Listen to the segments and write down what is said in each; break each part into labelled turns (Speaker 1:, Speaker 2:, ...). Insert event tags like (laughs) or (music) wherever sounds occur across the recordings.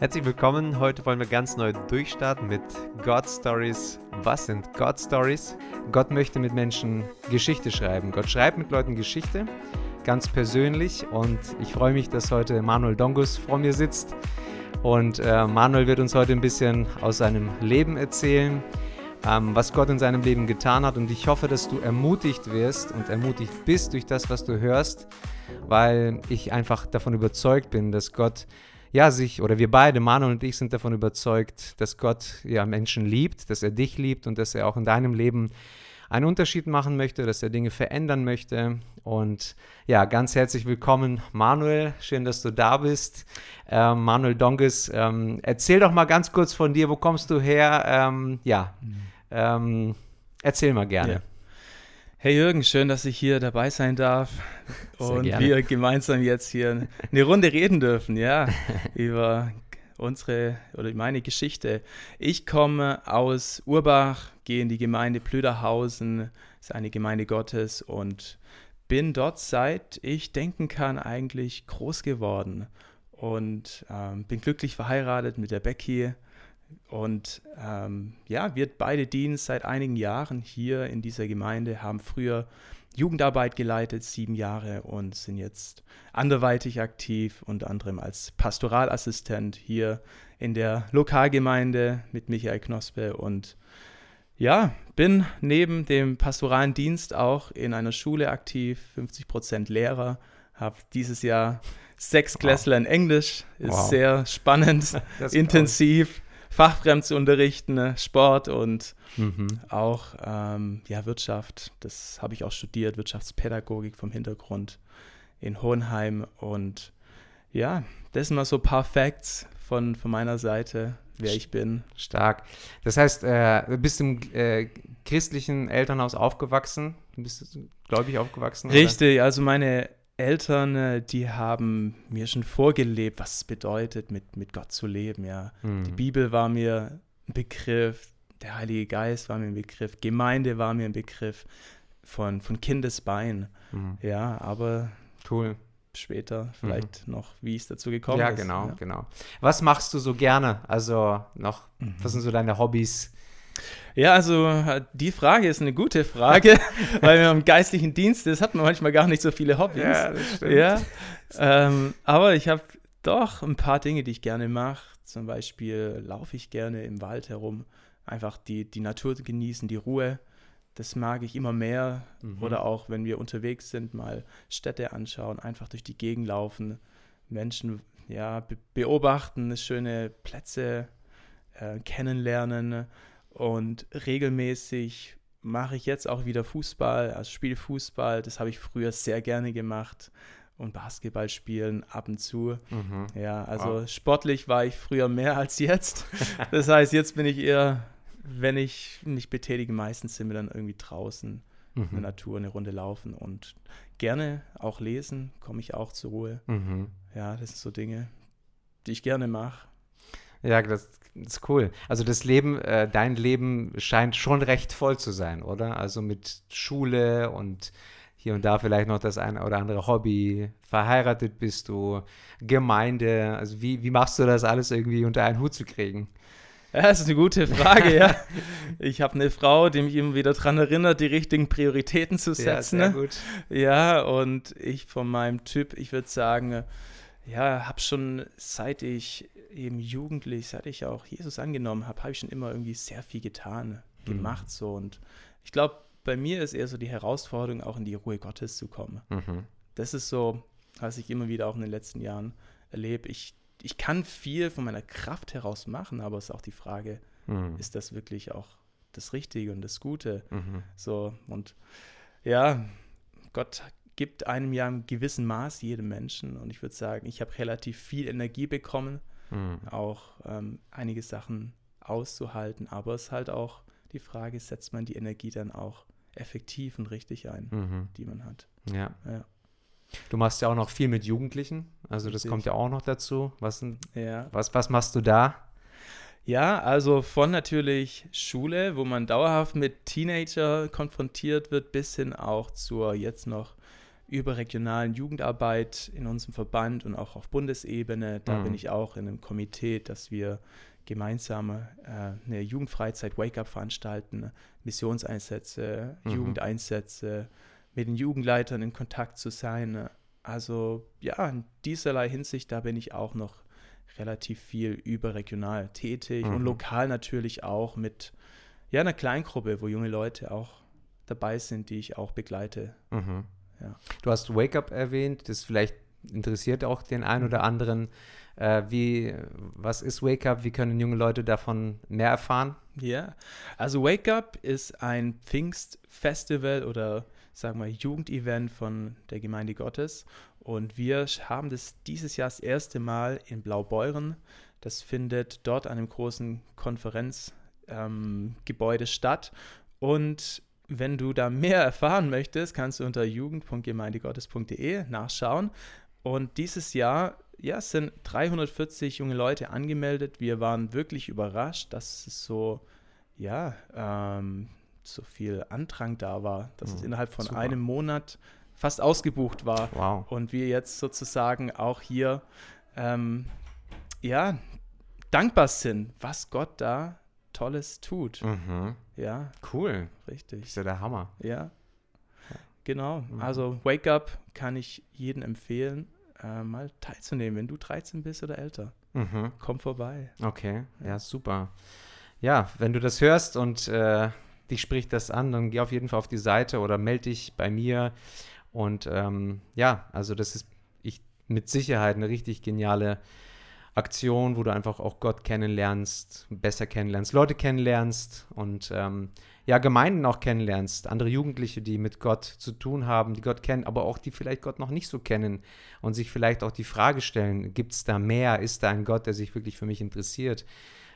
Speaker 1: Herzlich willkommen. Heute wollen wir ganz neu durchstarten mit God Stories. Was sind God Stories? Gott möchte mit Menschen Geschichte schreiben. Gott schreibt mit Leuten Geschichte, ganz persönlich. Und ich freue mich, dass heute Manuel Dongus vor mir sitzt. Und äh, Manuel wird uns heute ein bisschen aus seinem Leben erzählen, ähm, was Gott in seinem Leben getan hat. Und ich hoffe, dass du ermutigt wirst und ermutigt bist durch das, was du hörst, weil ich einfach davon überzeugt bin, dass Gott ja, sich, oder wir beide, Manuel und ich, sind davon überzeugt, dass Gott ja Menschen liebt, dass er dich liebt und dass er auch in deinem Leben einen Unterschied machen möchte, dass er Dinge verändern möchte. Und ja, ganz herzlich willkommen, Manuel. Schön, dass du da bist. Ähm, Manuel Donges, ähm, erzähl doch mal ganz kurz von dir. Wo kommst du her? Ähm, ja, ähm, erzähl mal gerne. Ja.
Speaker 2: Hey Jürgen, schön, dass ich hier dabei sein darf. Und wir gemeinsam jetzt hier eine Runde reden dürfen, ja, (laughs) über unsere oder meine Geschichte. Ich komme aus Urbach, gehe in die Gemeinde Plüderhausen, ist eine Gemeinde Gottes und bin dort seit ich denken kann eigentlich groß geworden. Und ähm, bin glücklich verheiratet mit der Becky und ähm, ja, wir beide dienen seit einigen Jahren hier in dieser Gemeinde, haben früher Jugendarbeit geleitet, sieben Jahre und sind jetzt anderweitig aktiv, unter anderem als Pastoralassistent hier in der Lokalgemeinde mit Michael Knospe und ja, bin neben dem pastoralen Dienst auch in einer Schule aktiv, 50 Prozent Lehrer, habe dieses Jahr sechs Klässler wow. in Englisch, ist wow. sehr spannend, (laughs) intensiv fachfremd zu unterrichten, ne? Sport und mhm. auch ähm, ja, Wirtschaft. Das habe ich auch studiert, Wirtschaftspädagogik vom Hintergrund in Hohenheim. Und ja, das sind mal so ein paar Facts von, von meiner Seite, wer ich bin.
Speaker 1: Stark. Das heißt, äh, du bist im äh, christlichen Elternhaus aufgewachsen? Du bist gläubig aufgewachsen?
Speaker 2: Richtig, oder? also meine Eltern, äh, die haben mir schon vorgelebt, was es bedeutet, mit, mit Gott zu leben. Ja. Mhm. Die Bibel war mir ein Begriff, der Heilige Geist war mir ein Begriff, Gemeinde war mir ein Begriff von, von Kindesbein. Mhm. Ja, aber cool. Später vielleicht mhm. noch, wie es dazu gekommen
Speaker 1: ja,
Speaker 2: ist.
Speaker 1: Genau, ja, genau, genau. Was machst du so gerne? Also noch, was sind so deine Hobbys?
Speaker 2: Ja, also die Frage ist eine gute Frage, (laughs) (laughs) weil wir im geistlichen Dienst ist, hat man manchmal gar nicht so viele Hobbys. Ja, das stimmt. Ja, ähm, aber ich habe doch ein paar Dinge, die ich gerne mache. Zum Beispiel laufe ich gerne im Wald herum, einfach die, die Natur genießen, die Ruhe. Das mag ich immer mehr. Mhm. Oder auch, wenn wir unterwegs sind, mal Städte anschauen, einfach durch die Gegend laufen, Menschen ja, be beobachten, schöne Plätze äh, kennenlernen und regelmäßig mache ich jetzt auch wieder Fußball, also spiele Fußball. Das habe ich früher sehr gerne gemacht. Und Basketball spielen ab und zu. Mhm. Ja, also wow. sportlich war ich früher mehr als jetzt. (laughs) Das heißt, jetzt bin ich eher, wenn ich mich betätige, meistens sind wir dann irgendwie draußen mhm. in der Natur eine Runde laufen und gerne auch lesen, komme ich auch zur Ruhe. Mhm. Ja, das sind so Dinge, die ich gerne mache.
Speaker 1: Ja, das, ist cool. Also das Leben, äh, dein Leben scheint schon recht voll zu sein, oder? Also mit Schule und hier und da vielleicht noch das eine oder andere Hobby. Verheiratet bist du, Gemeinde. Also wie, wie machst du das alles irgendwie unter einen Hut zu kriegen?
Speaker 2: Ja, das ist eine gute Frage, ja. Ich habe eine Frau, die mich immer wieder daran erinnert, die richtigen Prioritäten zu setzen. Ja, sehr gut. Ja, und ich von meinem Typ, ich würde sagen, ja, habe schon seit ich eben jugendlich, seit ich auch Jesus angenommen habe, habe ich schon immer irgendwie sehr viel getan, gemacht mhm. so. Und ich glaube, bei mir ist eher so die Herausforderung, auch in die Ruhe Gottes zu kommen. Mhm. Das ist so, was ich immer wieder auch in den letzten Jahren erlebe. Ich, ich kann viel von meiner Kraft heraus machen, aber es ist auch die Frage, mhm. ist das wirklich auch das Richtige und das Gute? Mhm. So, und ja, Gott gibt einem ja im gewissen Maß jedem Menschen. Und ich würde sagen, ich habe relativ viel Energie bekommen, mhm. auch ähm, einige Sachen auszuhalten. Aber es ist halt auch die Frage, setzt man die Energie dann auch effektiv und richtig ein, mhm. die man hat.
Speaker 1: Ja. ja. Du machst ja auch noch viel mit Jugendlichen, also das richtig. kommt ja auch noch dazu. Was, ja. was, was machst du da?
Speaker 2: Ja, also von natürlich Schule, wo man dauerhaft mit Teenager konfrontiert wird, bis hin auch zur jetzt noch überregionalen Jugendarbeit in unserem Verband und auch auf Bundesebene. Da mhm. bin ich auch in einem Komitee, dass wir gemeinsam äh, eine Jugendfreizeit Wake-up veranstalten, Missionseinsätze, mhm. Jugendeinsätze, mit den Jugendleitern in Kontakt zu sein. Also ja, in dieserlei Hinsicht, da bin ich auch noch relativ viel überregional tätig mhm. und lokal natürlich auch mit ja, einer Kleingruppe, wo junge Leute auch dabei sind, die ich auch begleite.
Speaker 1: Mhm. Ja. Du hast Wake Up erwähnt, das vielleicht interessiert auch den einen oder mhm. anderen. Äh, wie, was ist Wake Up? Wie können junge Leute davon mehr erfahren?
Speaker 2: Ja, also Wake Up ist ein Pfingstfestival oder sagen wir Jugendevent von der Gemeinde Gottes und wir haben das dieses Jahr das erste Mal in Blaubeuren. Das findet dort an einem großen Konferenzgebäude ähm, statt und wenn du da mehr erfahren möchtest, kannst du unter jugend.gemeindegottes.de nachschauen. Und dieses Jahr ja, sind 340 junge Leute angemeldet. Wir waren wirklich überrascht, dass es so, ja, ähm, so viel Andrang da war, dass mhm, es innerhalb von super. einem Monat fast ausgebucht war. Wow. Und wir jetzt sozusagen auch hier, ähm, ja, dankbar sind, was Gott da Tolles tut.
Speaker 1: Mhm.
Speaker 2: Ja.
Speaker 1: Cool.
Speaker 2: Richtig.
Speaker 1: ist ja der Hammer.
Speaker 2: Ja. Genau. Mhm. Also Wake Up kann ich jedem empfehlen, äh, mal teilzunehmen, wenn du 13 bist oder älter. Mhm. Komm vorbei.
Speaker 1: Okay. Ja. super. Ja, wenn du das hörst und äh, dich spricht das an, dann geh auf jeden Fall auf die Seite oder melde dich bei mir. Und ähm, ja, also das ist ich, mit Sicherheit eine richtig geniale Aktion, wo du einfach auch Gott kennenlernst, besser kennenlernst, Leute kennenlernst und ähm, ja, Gemeinden auch kennenlernst, andere Jugendliche, die mit Gott zu tun haben, die Gott kennen, aber auch die vielleicht Gott noch nicht so kennen und sich vielleicht auch die Frage stellen, gibt es da mehr? Ist da ein Gott, der sich wirklich für mich interessiert?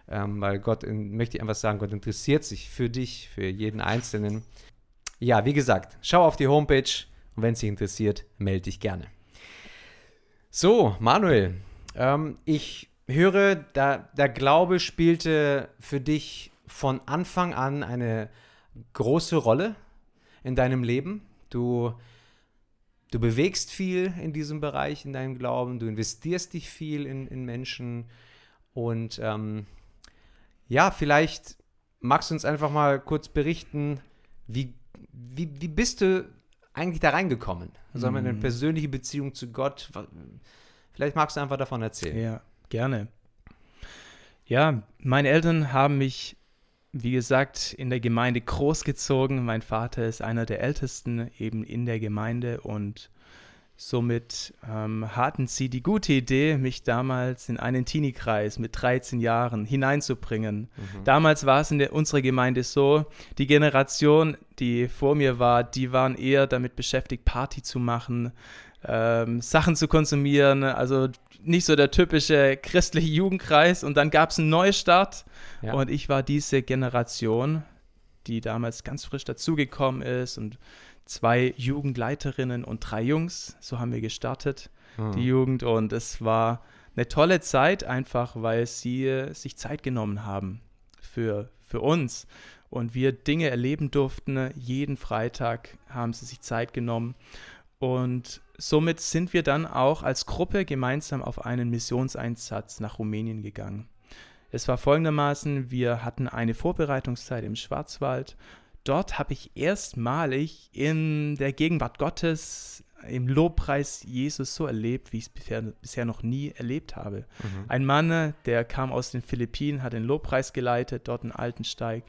Speaker 1: Ähm, weil Gott, in, möchte ich einfach sagen, Gott interessiert sich für dich, für jeden Einzelnen. Ja, wie gesagt, schau auf die Homepage und wenn es dich interessiert, melde dich gerne. So, Manuel, ähm, ich höre, da, der Glaube spielte für dich von Anfang an eine große Rolle in deinem Leben. Du, du bewegst viel in diesem Bereich, in deinem Glauben. Du investierst dich viel in, in Menschen. Und ähm, ja, vielleicht magst du uns einfach mal kurz berichten, wie, wie, wie bist du eigentlich da reingekommen? Also mhm. eine persönliche Beziehung zu Gott. Vielleicht magst du einfach davon erzählen.
Speaker 2: Ja, gerne. Ja, meine Eltern haben mich, wie gesagt, in der Gemeinde großgezogen. Mein Vater ist einer der Ältesten eben in der Gemeinde und somit ähm, hatten sie die gute Idee, mich damals in einen Teenie-Kreis mit 13 Jahren hineinzubringen. Mhm. Damals war es in der, unserer Gemeinde so, die Generation, die vor mir war, die waren eher damit beschäftigt, Party zu machen, ähm, Sachen zu konsumieren. Also nicht so der typische christliche Jugendkreis. Und dann gab es einen Neustart. Ja. Und ich war diese Generation, die damals ganz frisch dazugekommen ist. Und zwei Jugendleiterinnen und drei Jungs. So haben wir gestartet, mhm. die Jugend. Und es war eine tolle Zeit, einfach weil sie sich Zeit genommen haben für, für uns. Und wir Dinge erleben durften. Jeden Freitag haben sie sich Zeit genommen. Und somit sind wir dann auch als Gruppe gemeinsam auf einen Missionseinsatz nach Rumänien gegangen. Es war folgendermaßen, wir hatten eine Vorbereitungszeit im Schwarzwald. Dort habe ich erstmalig in der Gegenwart Gottes im Lobpreis Jesus so erlebt, wie ich es bisher, bisher noch nie erlebt habe. Mhm. Ein Mann, der kam aus den Philippinen, hat den Lobpreis geleitet, dort in Altensteig.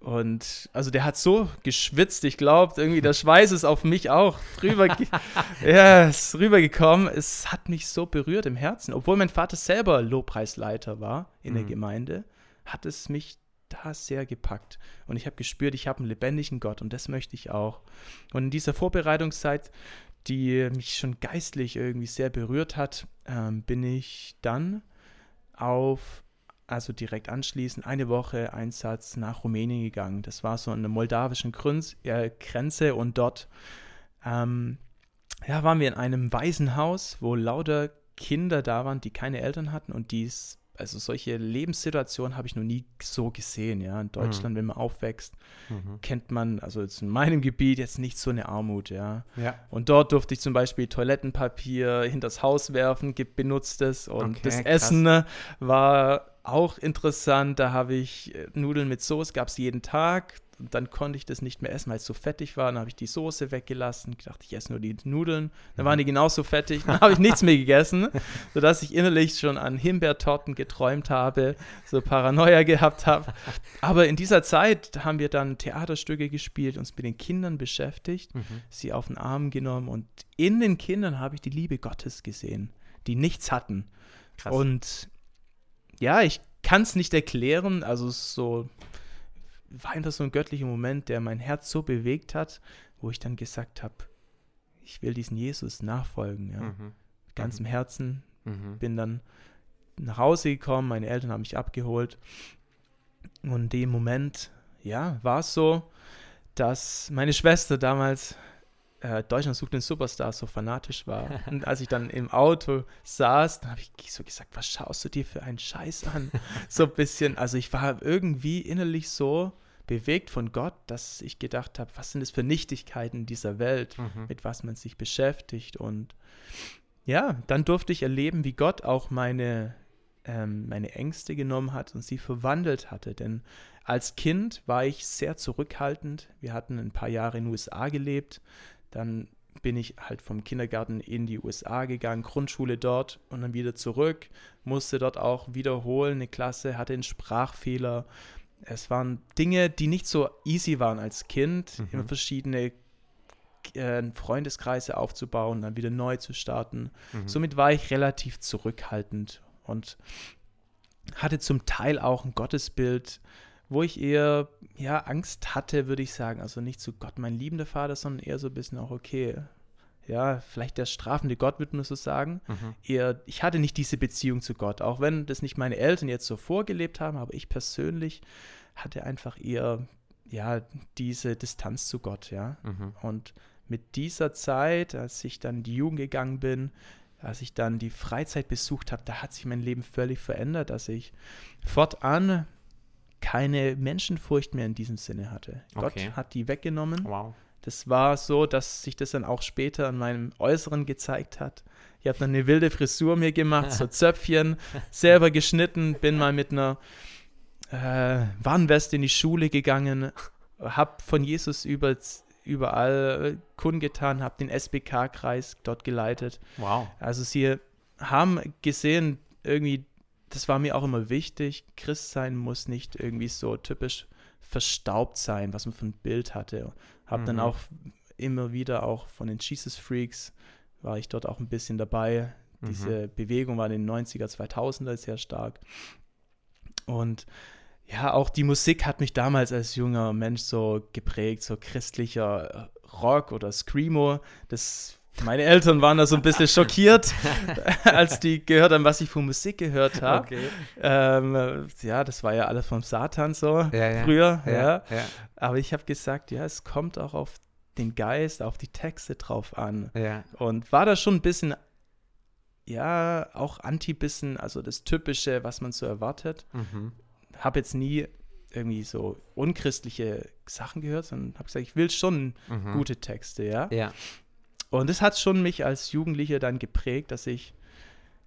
Speaker 2: Und also der hat so geschwitzt, ich glaube, irgendwie der Schweiß ist auf mich auch drüber, (laughs) ja, ist rübergekommen. Es hat mich so berührt im Herzen. Obwohl mein Vater selber Lobpreisleiter war in mhm. der Gemeinde, hat es mich da sehr gepackt. Und ich habe gespürt, ich habe einen lebendigen Gott und das möchte ich auch. Und in dieser Vorbereitungszeit, die mich schon geistlich irgendwie sehr berührt hat, ähm, bin ich dann auf direkt anschließend eine Woche Einsatz nach Rumänien gegangen. Das war so an der moldawischen Grünz, äh, Grenze und dort ähm, ja, waren wir in einem Waisenhaus, wo lauter Kinder da waren, die keine Eltern hatten und die es also solche Lebenssituationen habe ich noch nie so gesehen, ja. In Deutschland, mhm. wenn man aufwächst, mhm. kennt man, also jetzt in meinem Gebiet jetzt nicht so eine Armut, ja.
Speaker 1: ja.
Speaker 2: Und dort durfte ich zum Beispiel Toilettenpapier hinters Haus werfen, benutztes und okay, das krass. Essen war auch interessant. Da habe ich äh, Nudeln mit Soße, gab es jeden Tag. Und dann konnte ich das nicht mehr essen, weil es so fettig war. Dann habe ich die Soße weggelassen. Ich dachte, ich esse nur die Nudeln. Dann waren die genauso fettig. Dann habe ich nichts mehr gegessen, (laughs) sodass ich innerlich schon an Himbeertorten geträumt habe, so Paranoia gehabt habe. Aber in dieser Zeit haben wir dann Theaterstücke gespielt, uns mit den Kindern beschäftigt, mhm. sie auf den Arm genommen. Und in den Kindern habe ich die Liebe Gottes gesehen, die nichts hatten. Krass. Und ja, ich kann es nicht erklären. Also so war einfach so ein göttlicher Moment, der mein Herz so bewegt hat, wo ich dann gesagt habe, ich will diesen Jesus nachfolgen, ja. Mhm. Mit ganzem mhm. Herzen. Mhm. Bin dann nach Hause gekommen, meine Eltern haben mich abgeholt. Und in dem Moment, ja, war es so, dass meine Schwester damals äh, Deutschland sucht den Superstar so fanatisch war. (laughs) Und als ich dann im Auto saß, dann habe ich so gesagt, was schaust du dir für einen Scheiß an? (laughs) so ein bisschen, also ich war irgendwie innerlich so bewegt von Gott, dass ich gedacht habe, was sind das für Nichtigkeiten dieser Welt, mhm. mit was man sich beschäftigt. Und ja, dann durfte ich erleben, wie Gott auch meine, ähm, meine Ängste genommen hat und sie verwandelt hatte. Denn als Kind war ich sehr zurückhaltend. Wir hatten ein paar Jahre in den USA gelebt. Dann bin ich halt vom Kindergarten in die USA gegangen, Grundschule dort und dann wieder zurück, musste dort auch wiederholen, eine Klasse, hatte einen Sprachfehler. Es waren Dinge, die nicht so easy waren als Kind, mhm. immer verschiedene äh, Freundeskreise aufzubauen, dann wieder neu zu starten. Mhm. Somit war ich relativ zurückhaltend und hatte zum Teil auch ein Gottesbild, wo ich eher ja, Angst hatte, würde ich sagen. Also nicht zu Gott, mein liebender Vater, sondern eher so ein bisschen auch, okay, ja, vielleicht der strafende Gott, würde man so sagen. Mhm. Eher, ich hatte nicht diese Beziehung zu Gott, auch wenn das nicht meine Eltern jetzt so vorgelebt haben, aber ich persönlich hatte einfach eher, ja, diese Distanz zu Gott, ja. Mhm. Und mit dieser Zeit, als ich dann in die Jugend gegangen bin, als ich dann die Freizeit besucht habe, da hat sich mein Leben völlig verändert, dass ich fortan keine Menschenfurcht mehr in diesem Sinne hatte. Okay. Gott hat die weggenommen. Wow. Das war so, dass sich das dann auch später an meinem Äußeren gezeigt hat. Ich habe dann eine wilde Frisur mir gemacht, so (laughs) Zöpfchen, selber geschnitten, bin mal mit einer äh, Warnweste in die Schule gegangen, habe von Jesus über, überall kundgetan, habe den SBK-Kreis dort geleitet.
Speaker 1: Wow.
Speaker 2: Also sie haben gesehen, irgendwie das war mir auch immer wichtig. Christ sein muss nicht irgendwie so typisch verstaubt sein, was man für ein Bild hatte. Habe mhm. dann auch immer wieder auch von den Jesus Freaks war ich dort auch ein bisschen dabei. Mhm. Diese Bewegung war in den 90er, 2000er sehr stark. Und ja, auch die Musik hat mich damals als junger Mensch so geprägt, so christlicher Rock oder Screamo. Das meine Eltern waren da so ein bisschen schockiert, (laughs) als die gehört haben, was ich von Musik gehört habe. Okay. Ähm, ja, das war ja alles vom Satan so ja, ja. früher. Ja, ja. Aber ich habe gesagt, ja, es kommt auch auf den Geist, auf die Texte drauf an. Und war da schon ein bisschen, ja, auch anti-Bissen, also das Typische, was man so erwartet. Mhm. Habe jetzt nie irgendwie so unchristliche Sachen gehört, sondern habe gesagt, ich will schon mhm. gute Texte, ja.
Speaker 1: Ja.
Speaker 2: Und das hat schon mich als Jugendlicher dann geprägt, dass ich,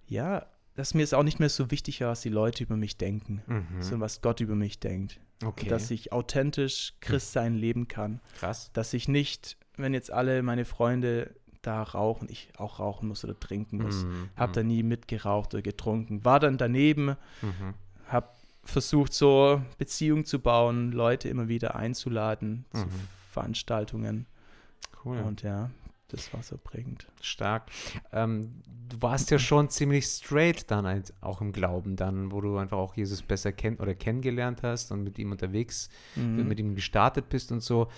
Speaker 2: ja, dass mir es auch nicht mehr so wichtig war, was die Leute über mich denken, mhm. sondern was Gott über mich denkt. Okay. dass ich authentisch Christ sein leben kann.
Speaker 1: Krass.
Speaker 2: Dass ich nicht, wenn jetzt alle meine Freunde da rauchen, ich auch rauchen muss oder trinken muss. Mhm. Hab da nie mitgeraucht oder getrunken. War dann daneben, mhm. hab versucht, so Beziehungen zu bauen, Leute immer wieder einzuladen zu mhm. Veranstaltungen. Cool. Und ja, das war so prägend.
Speaker 1: Stark. Ähm, du warst ja schon ziemlich straight dann als, auch im Glauben dann, wo du einfach auch Jesus besser kennt oder kennengelernt hast und mit ihm unterwegs, mhm. mit ihm gestartet bist und so.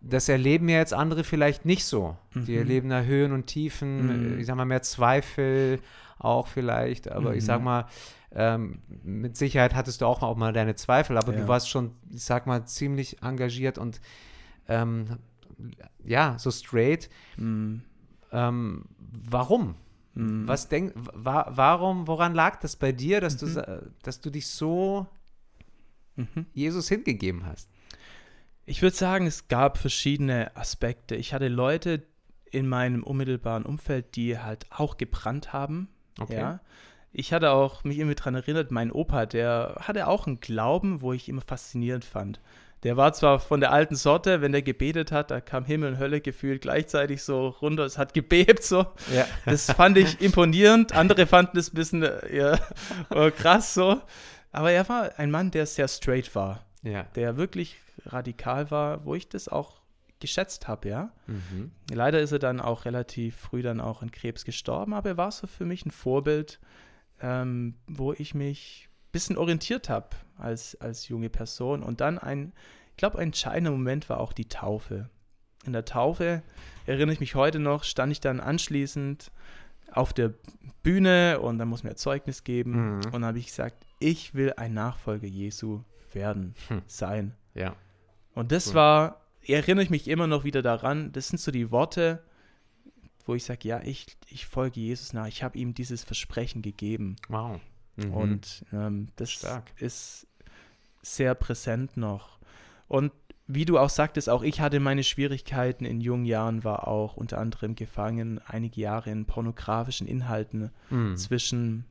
Speaker 1: Das erleben ja jetzt andere vielleicht nicht so. Mhm. Die erleben da Höhen und Tiefen, mhm. ich sag mal mehr Zweifel auch vielleicht, aber ich sag mhm. mal, ähm, mit Sicherheit hattest du auch mal deine Zweifel, aber ja. du warst schon, ich sag mal, ziemlich engagiert und ähm, ja, so straight. Mhm. Ähm, warum? Mhm. Was denk, wa warum, woran lag das bei dir, dass, mhm. du, dass du dich so mhm. Jesus hingegeben hast?
Speaker 2: Ich würde sagen, es gab verschiedene Aspekte. Ich hatte Leute in meinem unmittelbaren Umfeld, die halt auch gebrannt haben. Okay. Ja. Ich hatte auch mich immer daran erinnert, mein Opa, der hatte auch einen Glauben, wo ich immer faszinierend fand. Der war zwar von der alten Sorte, wenn der gebetet hat, da kam Himmel und Hölle gefühlt gleichzeitig so runter, es hat gebebt so. Ja. Das fand ich imponierend. Andere fanden es ein bisschen ja, oh, krass so. Aber er war ein Mann, der sehr straight war. Ja. Der wirklich radikal war, wo ich das auch geschätzt habe, ja. Mhm. Leider ist er dann auch relativ früh dann auch an Krebs gestorben, aber er war so für mich ein Vorbild, ähm, wo ich mich bisschen orientiert habe als, als junge Person. Und dann ein, ich glaube, ein entscheidender Moment war auch die Taufe. In der Taufe, erinnere ich mich heute noch, stand ich dann anschließend auf der Bühne und dann muss mir Zeugnis geben. Mhm. Und dann habe ich gesagt, ich will ein Nachfolger Jesu werden, hm. sein.
Speaker 1: Ja.
Speaker 2: Und das cool. war, erinnere ich mich immer noch wieder daran, das sind so die Worte, wo ich sage, ja, ich, ich folge Jesus nach. Ich habe ihm dieses Versprechen gegeben.
Speaker 1: Wow.
Speaker 2: Mhm. Und ähm, das Stark. ist sehr präsent noch. Und wie du auch sagtest, auch ich hatte meine Schwierigkeiten in jungen Jahren, war auch unter anderem gefangen, einige Jahre in pornografischen Inhalten mhm. zwischen,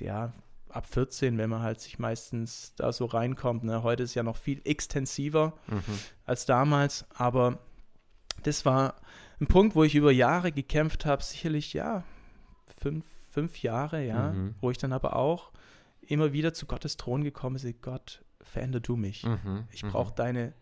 Speaker 2: ja, ab 14, wenn man halt sich meistens da so reinkommt. Ne? Heute ist ja noch viel extensiver mhm. als damals, aber das war ein Punkt, wo ich über Jahre gekämpft habe, sicherlich, ja, fünf, fünf Jahre, ja, mhm. wo ich dann aber auch immer wieder zu Gottes Thron gekommen bin, Gott, veränder du mich. Mhm. Ich brauche mhm. deine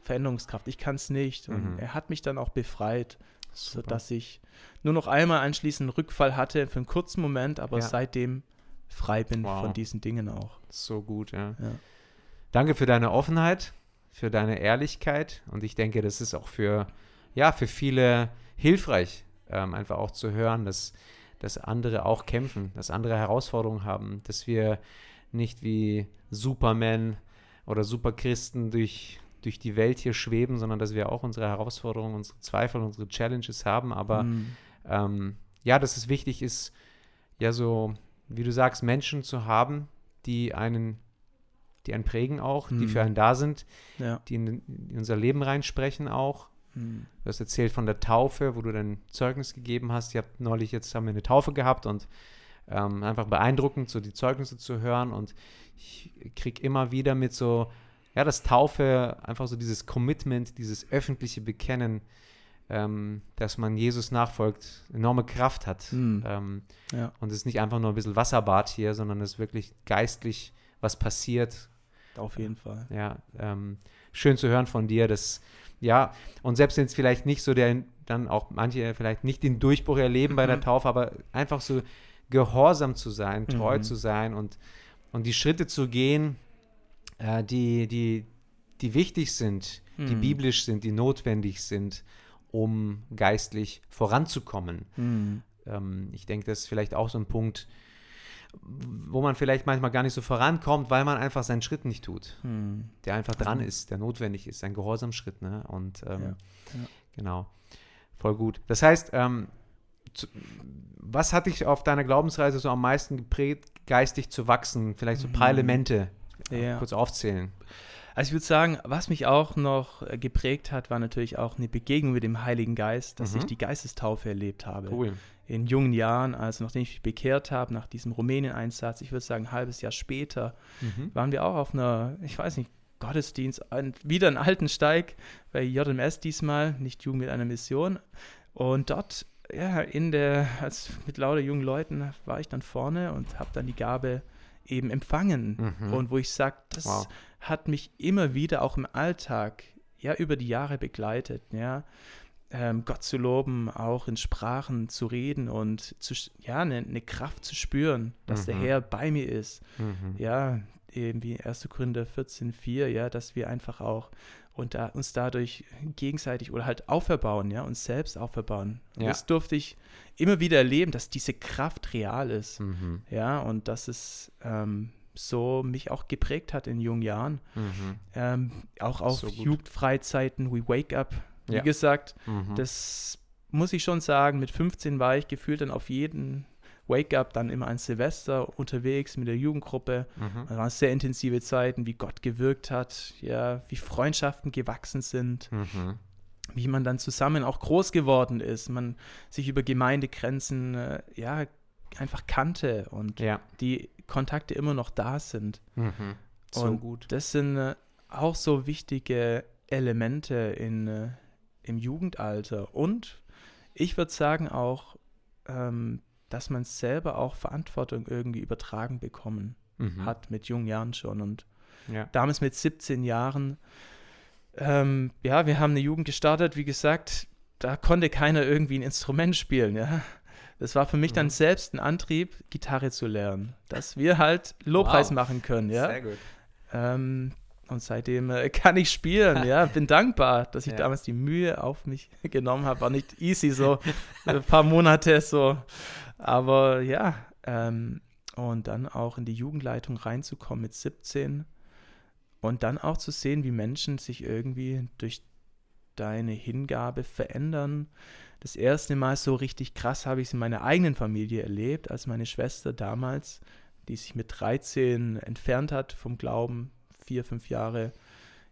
Speaker 2: Veränderungskraft. Ich kann es nicht. Und mhm. er hat mich dann auch befreit, Super. sodass ich nur noch einmal anschließend einen Rückfall hatte für einen kurzen Moment, aber ja. seitdem frei bin wow. von diesen Dingen auch.
Speaker 1: So gut, ja. ja. Danke für deine Offenheit, für deine Ehrlichkeit und ich denke, das ist auch für, ja, für viele hilfreich, ähm, einfach auch zu hören, dass dass andere auch kämpfen, dass andere Herausforderungen haben, dass wir nicht wie Superman oder Superchristen durch, durch die Welt hier schweben, sondern dass wir auch unsere Herausforderungen, unsere Zweifel, unsere Challenges haben. Aber mhm. ähm, ja, dass es wichtig ist, ja, so, wie du sagst, Menschen zu haben, die einen, die einen prägen auch, mhm. die für einen da sind, ja. die in, in unser Leben reinsprechen auch hm. Du hast erzählt von der Taufe, wo du dein Zeugnis gegeben hast. Ihr habt neulich jetzt haben wir eine Taufe gehabt und ähm, einfach beeindruckend, so die Zeugnisse zu hören. Und ich kriege immer wieder mit so, ja, das Taufe, einfach so dieses Commitment, dieses öffentliche Bekennen, ähm, dass man Jesus nachfolgt, enorme Kraft hat. Mhm. Ähm, ja. Und es ist nicht einfach nur ein bisschen Wasserbad hier, sondern es ist wirklich geistlich was passiert.
Speaker 2: Auf jeden Fall.
Speaker 1: Ja, ähm, schön zu hören von dir, dass ja, und selbst wenn es vielleicht nicht so der, dann auch manche vielleicht nicht den Durchbruch erleben mhm. bei der mhm. Taufe, aber einfach so gehorsam zu sein, treu mhm. zu sein und, und die Schritte zu gehen, äh, die, die, die wichtig sind, mhm. die biblisch sind, die notwendig sind, um geistlich voranzukommen. Mhm. Ähm, ich denke, das ist vielleicht auch so ein Punkt, wo man vielleicht manchmal gar nicht so vorankommt, weil man einfach seinen Schritt nicht tut, hm. der einfach dran ist, der notwendig ist, ein Gehorsamschritt. Ne? Und ähm, ja. Ja. genau, voll gut. Das heißt, ähm, zu, was hat dich auf deiner Glaubensreise so am meisten geprägt, geistig zu wachsen? Vielleicht so ein paar hm. Elemente ja. kurz aufzählen.
Speaker 2: Also ich würde sagen, was mich auch noch äh, geprägt hat, war natürlich auch eine Begegnung mit dem Heiligen Geist, dass mhm. ich die Geistestaufe erlebt habe. Cool in jungen Jahren, also nachdem ich mich bekehrt habe, nach diesem Rumänien-Einsatz, ich würde sagen ein halbes Jahr später, mhm. waren wir auch auf einer, ich weiß nicht, Gottesdienst, wieder einen alten Steig bei JMS diesmal, nicht Jugend mit einer Mission. Und dort, ja, in der, als mit lauter jungen Leuten war ich dann vorne und habe dann die Gabe eben empfangen. Mhm. Und wo ich sage, das wow. hat mich immer wieder auch im Alltag, ja, über die Jahre begleitet, ja ähm, Gott zu loben, auch in Sprachen zu reden und zu, ja, eine, eine Kraft zu spüren, dass mhm. der Herr bei mir ist. Mhm. Ja, eben wie 1. Korinther 14,4, ja, dass wir einfach auch und da, uns dadurch gegenseitig oder halt auferbauen, ja, uns selbst auferbauen. Ja. Das durfte ich immer wieder erleben, dass diese Kraft real ist, mhm. ja, und dass es ähm, so mich auch geprägt hat in jungen Jahren. Mhm. Ähm, auch auf so Jugendfreizeiten, We Wake Up, wie ja. gesagt, mhm. das muss ich schon sagen, mit 15 war ich gefühlt dann auf jeden Wake Up dann immer an Silvester unterwegs mit der Jugendgruppe. Mhm. Das waren sehr intensive Zeiten, wie Gott gewirkt hat, ja, wie Freundschaften gewachsen sind. Mhm. Wie man dann zusammen auch groß geworden ist, man sich über Gemeindegrenzen äh, ja einfach kannte und ja. die Kontakte immer noch da sind. Mhm. So und gut. Das sind äh, auch so wichtige Elemente in, äh, im Jugendalter. Und ich würde sagen auch, ähm, dass man selber auch Verantwortung irgendwie übertragen bekommen mhm. hat mit jungen Jahren schon. Und ja. damals mit 17 Jahren, ähm, ja, wir haben eine Jugend gestartet, wie gesagt, da konnte keiner irgendwie ein Instrument spielen, ja. Das war für mich dann mhm. selbst ein Antrieb, Gitarre zu lernen, dass wir halt Lobpreis wow. machen können, ja. Sehr gut. Ähm, und seitdem äh, (laughs) kann ich spielen, ja. Bin dankbar, dass ich ja. damals die Mühe auf mich (laughs) genommen habe. War nicht easy, so ein paar Monate so. Aber ja, ähm, und dann auch in die Jugendleitung reinzukommen mit 17 und dann auch zu sehen, wie Menschen sich irgendwie durch deine Hingabe verändern. Das erste Mal so richtig krass habe ich es in meiner eigenen Familie erlebt, als meine Schwester damals, die sich mit 13 entfernt hat vom Glauben, vier, fünf Jahre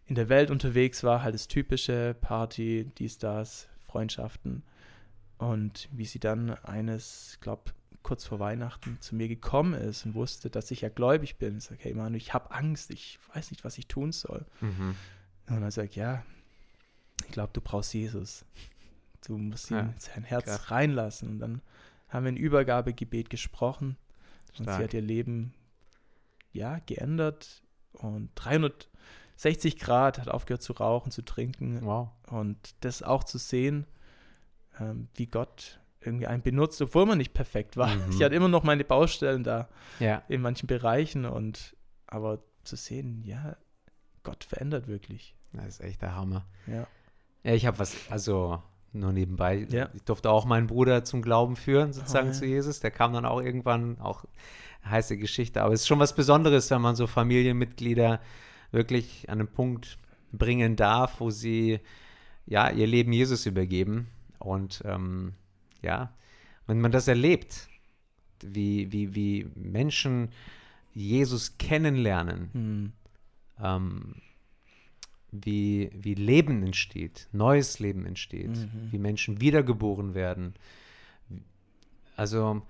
Speaker 2: in der Welt unterwegs war, halt das typische Party, dies, das, Freundschaften. Und wie sie dann eines, glaube kurz vor Weihnachten zu mir gekommen ist und wusste, dass ich ja gläubig bin. Ich sage, hey Manu, ich habe Angst, ich weiß nicht, was ich tun soll. Mhm. Und er sagt, ja, ich glaube, du brauchst Jesus. Du musst ihn ja, in sein Herz klar. reinlassen. Und dann haben wir ein Übergabegebet gesprochen Stark. und sie hat ihr Leben ja geändert und 360 Grad hat aufgehört zu rauchen, zu trinken. Wow. Und das auch zu sehen, ähm, wie Gott irgendwie einen benutzt, obwohl man nicht perfekt war. Mhm. Ich hatte immer noch meine Baustellen da ja. in manchen Bereichen und aber zu sehen, ja, Gott verändert wirklich.
Speaker 1: Das ist echt der Hammer. Ja. Ja, ich habe was, also nur nebenbei, ja. ich durfte auch meinen Bruder zum Glauben führen, sozusagen oh, ja. zu Jesus. Der kam dann auch irgendwann, auch heiße Geschichte. Aber es ist schon was Besonderes, wenn man so Familienmitglieder wirklich an einen Punkt bringen darf, wo sie ja ihr Leben Jesus übergeben. Und ähm, ja, wenn man das erlebt, wie, wie, wie Menschen Jesus kennenlernen, mhm. ähm, wie, wie Leben entsteht, neues Leben entsteht, mhm. wie Menschen wiedergeboren werden. Also,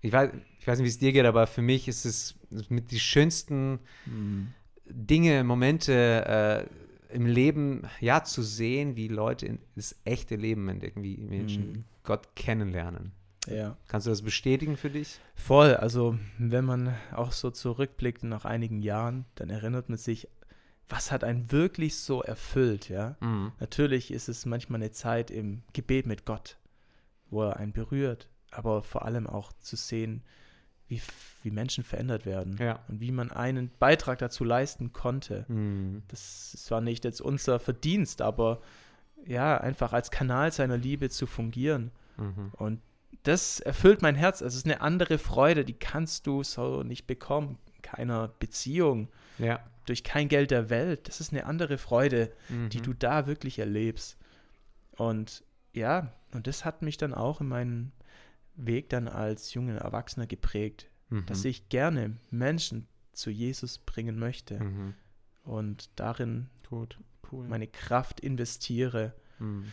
Speaker 1: ich weiß, ich weiß nicht, wie es dir geht, aber für mich ist es mit die schönsten mhm. Dinge, Momente äh, im Leben, ja, zu sehen, wie Leute in das echte Leben entdecken, wie Menschen mhm. Gott kennenlernen. Ja. Kannst du das bestätigen für dich?
Speaker 2: Voll. Also, wenn man auch so zurückblickt nach einigen Jahren, dann erinnert man sich, was hat einen wirklich so erfüllt, ja? Mhm. Natürlich ist es manchmal eine Zeit im Gebet mit Gott, wo er einen berührt, aber vor allem auch zu sehen, wie, wie Menschen verändert werden ja. und wie man einen Beitrag dazu leisten konnte. Mhm. Das, das war nicht jetzt unser Verdienst, aber ja, einfach als Kanal seiner Liebe zu fungieren. Mhm. Und das erfüllt mein Herz. Also es ist eine andere Freude, die kannst du so nicht bekommen. Keiner Beziehung. Ja. Durch kein Geld der Welt. Das ist eine andere Freude, mhm. die du da wirklich erlebst. Und ja, und das hat mich dann auch in meinen Weg dann als junger Erwachsener geprägt, mhm. dass ich gerne Menschen zu Jesus bringen möchte mhm. und darin Gut. Cool. meine Kraft investiere. Mhm.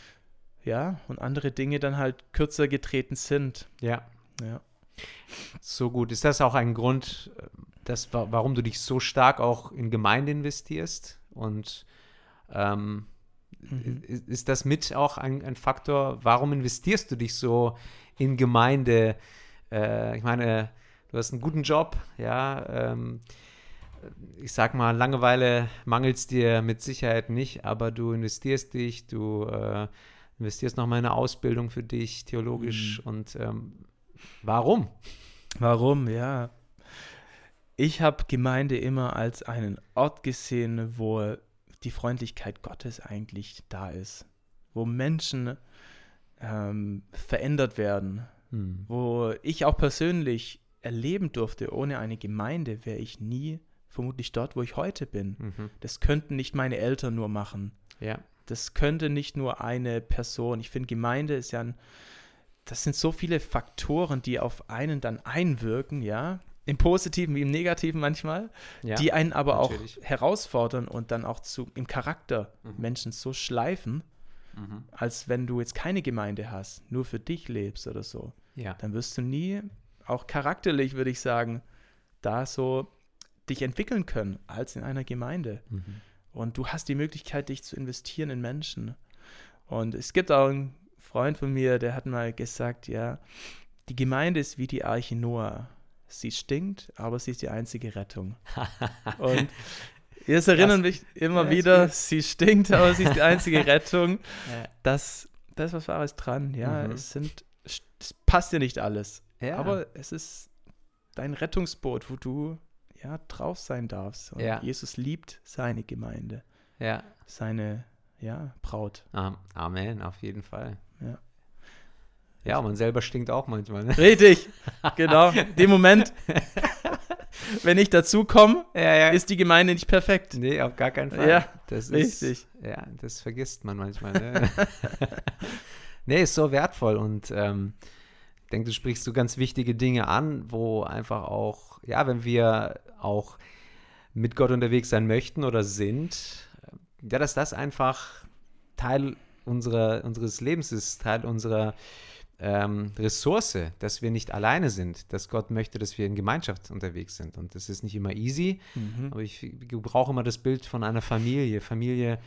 Speaker 2: Ja, und andere Dinge dann halt kürzer getreten sind.
Speaker 1: Ja. Ja. So gut. Ist das auch ein Grund, dass, warum du dich so stark auch in Gemeinde investierst? Und ähm, mhm. ist das mit auch ein, ein Faktor, warum investierst du dich so in Gemeinde. Äh, ich meine, du hast einen guten Job, ja. Ähm, ich sag mal, Langeweile mangelt es dir mit Sicherheit nicht, aber du investierst dich, du äh, investierst nochmal in eine Ausbildung für dich, theologisch. Mhm. Und ähm, warum?
Speaker 2: Warum, ja. Ich habe Gemeinde immer als einen Ort gesehen, wo die Freundlichkeit Gottes eigentlich da ist. Wo Menschen ähm, verändert werden, hm. wo ich auch persönlich erleben durfte, ohne eine Gemeinde wäre ich nie vermutlich dort, wo ich heute bin. Mhm. Das könnten nicht meine Eltern nur machen. Ja. Das könnte nicht nur eine Person. Ich finde, Gemeinde ist ja ein, das sind so viele Faktoren, die auf einen dann einwirken, ja, im Positiven wie im Negativen manchmal, ja, die einen aber natürlich. auch herausfordern und dann auch zu, im Charakter mhm. Menschen so schleifen, mhm. als wenn du jetzt keine Gemeinde hast, nur für dich lebst oder so. Ja. Dann wirst du nie, auch charakterlich würde ich sagen, da so dich entwickeln können als in einer Gemeinde. Mhm. Und du hast die Möglichkeit, dich zu investieren in Menschen. Und es gibt auch einen Freund von mir, der hat mal gesagt, ja, die Gemeinde ist wie die Arche Noah. Sie stinkt, aber sie ist die einzige Rettung. (laughs) Und jetzt erinnern mich immer ja, wieder, sie stinkt, aber sie ist die einzige (laughs) Rettung. Ja. Das, das ist was Wahres dran. Ja, mhm. es sind, es passt dir nicht alles. Ja. Aber es ist dein Rettungsboot, wo du ja drauf sein darfst. Und ja. Jesus liebt seine Gemeinde. Ja. Seine ja, Braut.
Speaker 1: Amen, auf jeden Fall. Ja. Ja, man selber stinkt auch manchmal. Ne?
Speaker 2: Richtig, genau. (laughs) Dem Moment, wenn ich dazu komme, ja, ja. ist die Gemeinde nicht perfekt.
Speaker 1: Nee, auf gar keinen Fall. Ja, das ist, richtig. Ja, das vergisst man manchmal. Ne? (laughs) nee, ist so wertvoll und ähm, ich denke, du sprichst so ganz wichtige Dinge an, wo einfach auch, ja, wenn wir auch mit Gott unterwegs sein möchten oder sind, ja, dass das einfach Teil unserer, unseres Lebens ist, Teil unserer ähm, Ressource, dass wir nicht alleine sind, dass Gott möchte, dass wir in Gemeinschaft unterwegs sind. Und das ist nicht immer easy, mhm. aber ich brauche immer das Bild von einer Familie. Familie,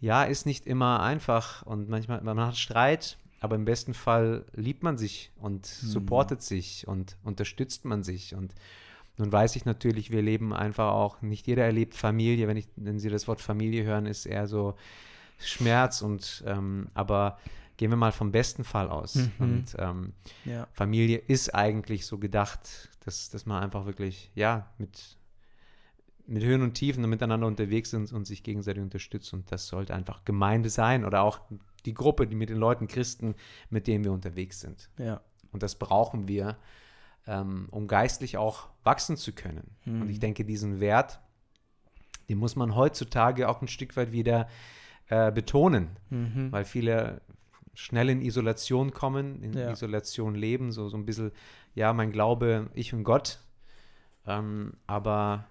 Speaker 1: ja, ist nicht immer einfach und manchmal, man hat Streit, aber im besten Fall liebt man sich und mhm. supportet sich und unterstützt man sich. Und nun weiß ich natürlich, wir leben einfach auch, nicht jeder erlebt Familie. Wenn, ich, wenn Sie das Wort Familie hören, ist eher so Schmerz und, ähm, aber gehen wir mal vom besten Fall aus. Mhm. Und ähm, ja. Familie ist eigentlich so gedacht, dass, dass man einfach wirklich, ja, mit, mit Höhen und Tiefen miteinander unterwegs sind und sich gegenseitig unterstützt. Und das sollte einfach Gemeinde sein oder auch die Gruppe, die mit den Leuten, Christen, mit denen wir unterwegs sind. Ja. Und das brauchen wir, ähm, um geistlich auch wachsen zu können. Mhm. Und ich denke, diesen Wert, den muss man heutzutage auch ein Stück weit wieder äh, betonen, mhm. weil viele schnell in Isolation kommen, in ja. Isolation leben, so, so ein bisschen, ja, mein Glaube, ich und Gott. Ähm, aber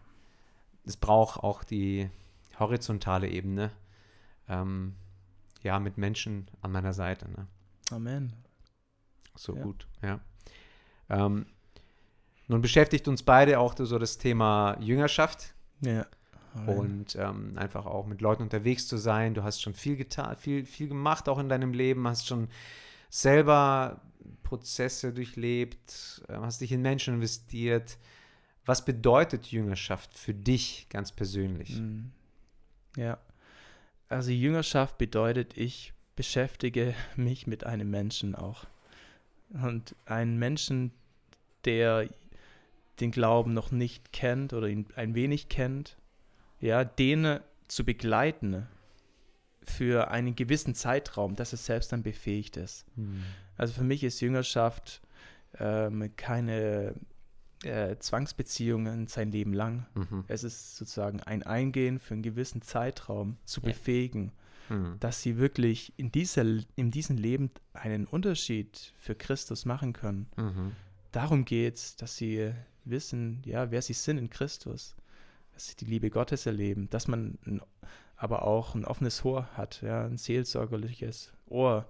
Speaker 1: es braucht auch die horizontale Ebene, ähm, ja, mit Menschen an meiner Seite. Ne?
Speaker 2: Amen.
Speaker 1: So ja. gut, ja. Ähm, nun beschäftigt uns beide auch so das Thema Jüngerschaft. Ja. Und ähm, einfach auch mit Leuten unterwegs zu sein. Du hast schon viel getan, viel, viel gemacht auch in deinem Leben, hast schon selber Prozesse durchlebt, äh, hast dich in Menschen investiert. Was bedeutet Jüngerschaft für dich ganz persönlich? Mhm.
Speaker 2: Ja, also Jüngerschaft bedeutet, ich beschäftige (laughs) mich mit einem Menschen auch. Und einen Menschen, der den Glauben noch nicht kennt oder ihn ein wenig kennt, ja, den zu begleiten für einen gewissen Zeitraum, dass es selbst dann befähigt ist. Mhm. Also für mich ist Jüngerschaft ähm, keine äh, Zwangsbeziehungen sein Leben lang. Mhm. Es ist sozusagen ein Eingehen für einen gewissen Zeitraum zu ja. befähigen, mhm. dass sie wirklich in, dieser, in diesem Leben einen Unterschied für Christus machen können. Mhm. Darum geht es, dass sie wissen, ja, wer sie sind in Christus dass sie die Liebe Gottes erleben, dass man ein, aber auch ein offenes Ohr hat, ja, ein seelsorgerliches Ohr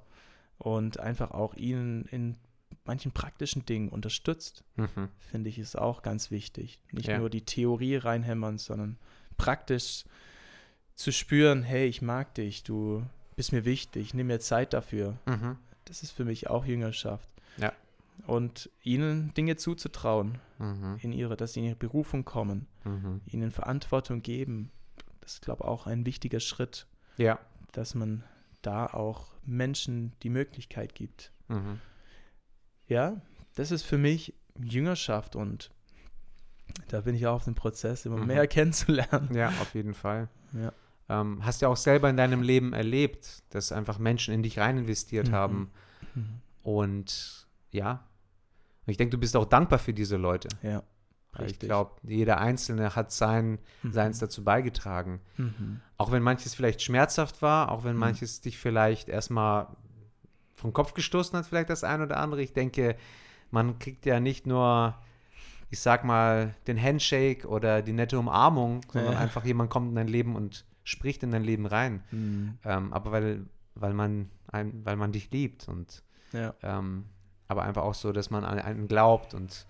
Speaker 2: und einfach auch ihnen in manchen praktischen Dingen unterstützt, mhm. finde ich, ist auch ganz wichtig. Nicht ja. nur die Theorie reinhämmern, sondern praktisch zu spüren, hey, ich mag dich, du bist mir wichtig, nimm mir Zeit dafür. Mhm. Das ist für mich auch Jüngerschaft. Und ihnen Dinge zuzutrauen, mhm. in ihre, dass sie in ihre Berufung kommen, mhm. ihnen Verantwortung geben. Das ist, glaube ich, auch ein wichtiger Schritt. Ja. Dass man da auch Menschen die Möglichkeit gibt. Mhm. Ja, das ist für mich Jüngerschaft und da bin ich auch auf dem Prozess, immer mhm. mehr (laughs) kennenzulernen.
Speaker 1: Ja, auf jeden Fall. Ja. Ähm, hast ja auch selber in deinem Leben erlebt, dass einfach Menschen in dich rein investiert mhm. haben. Mhm. Und ja, ich denke, du bist auch dankbar für diese Leute. Ja. Ich glaube, jeder Einzelne hat sein, mhm. seins dazu beigetragen. Mhm. Auch wenn manches vielleicht schmerzhaft war, auch wenn mhm. manches dich vielleicht erstmal vom Kopf gestoßen hat, vielleicht das ein oder andere. Ich denke, man kriegt ja nicht nur, ich sag mal, den Handshake oder die nette Umarmung, sondern ja. einfach jemand kommt in dein Leben und spricht in dein Leben rein. Mhm. Ähm, aber weil, weil man ein, weil man dich liebt und ja. ähm, aber einfach auch so, dass man an einen glaubt und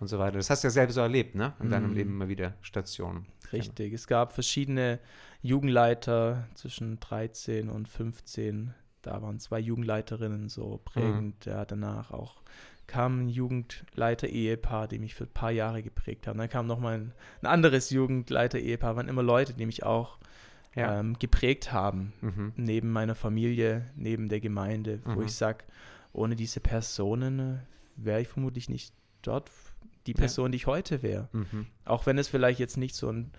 Speaker 1: und so weiter. Das hast du ja selbst so erlebt, ne? In deinem mm. Leben immer wieder Stationen.
Speaker 2: Richtig. Ja. Es gab verschiedene Jugendleiter zwischen 13 und 15. Da waren zwei Jugendleiterinnen so prägend. Mm. Ja, danach auch kam ein Jugendleiter-Ehepaar, die mich für ein paar Jahre geprägt haben. Dann kam nochmal ein, ein anderes Jugendleiter-Ehepaar, waren immer Leute, die mich auch ja. ähm, geprägt haben, mhm. neben meiner Familie, neben der Gemeinde, wo mhm. ich sage, ohne diese Personen äh, wäre ich vermutlich nicht dort, die Person, ja. die ich heute wäre. Mhm. Auch wenn es vielleicht jetzt nicht so ein,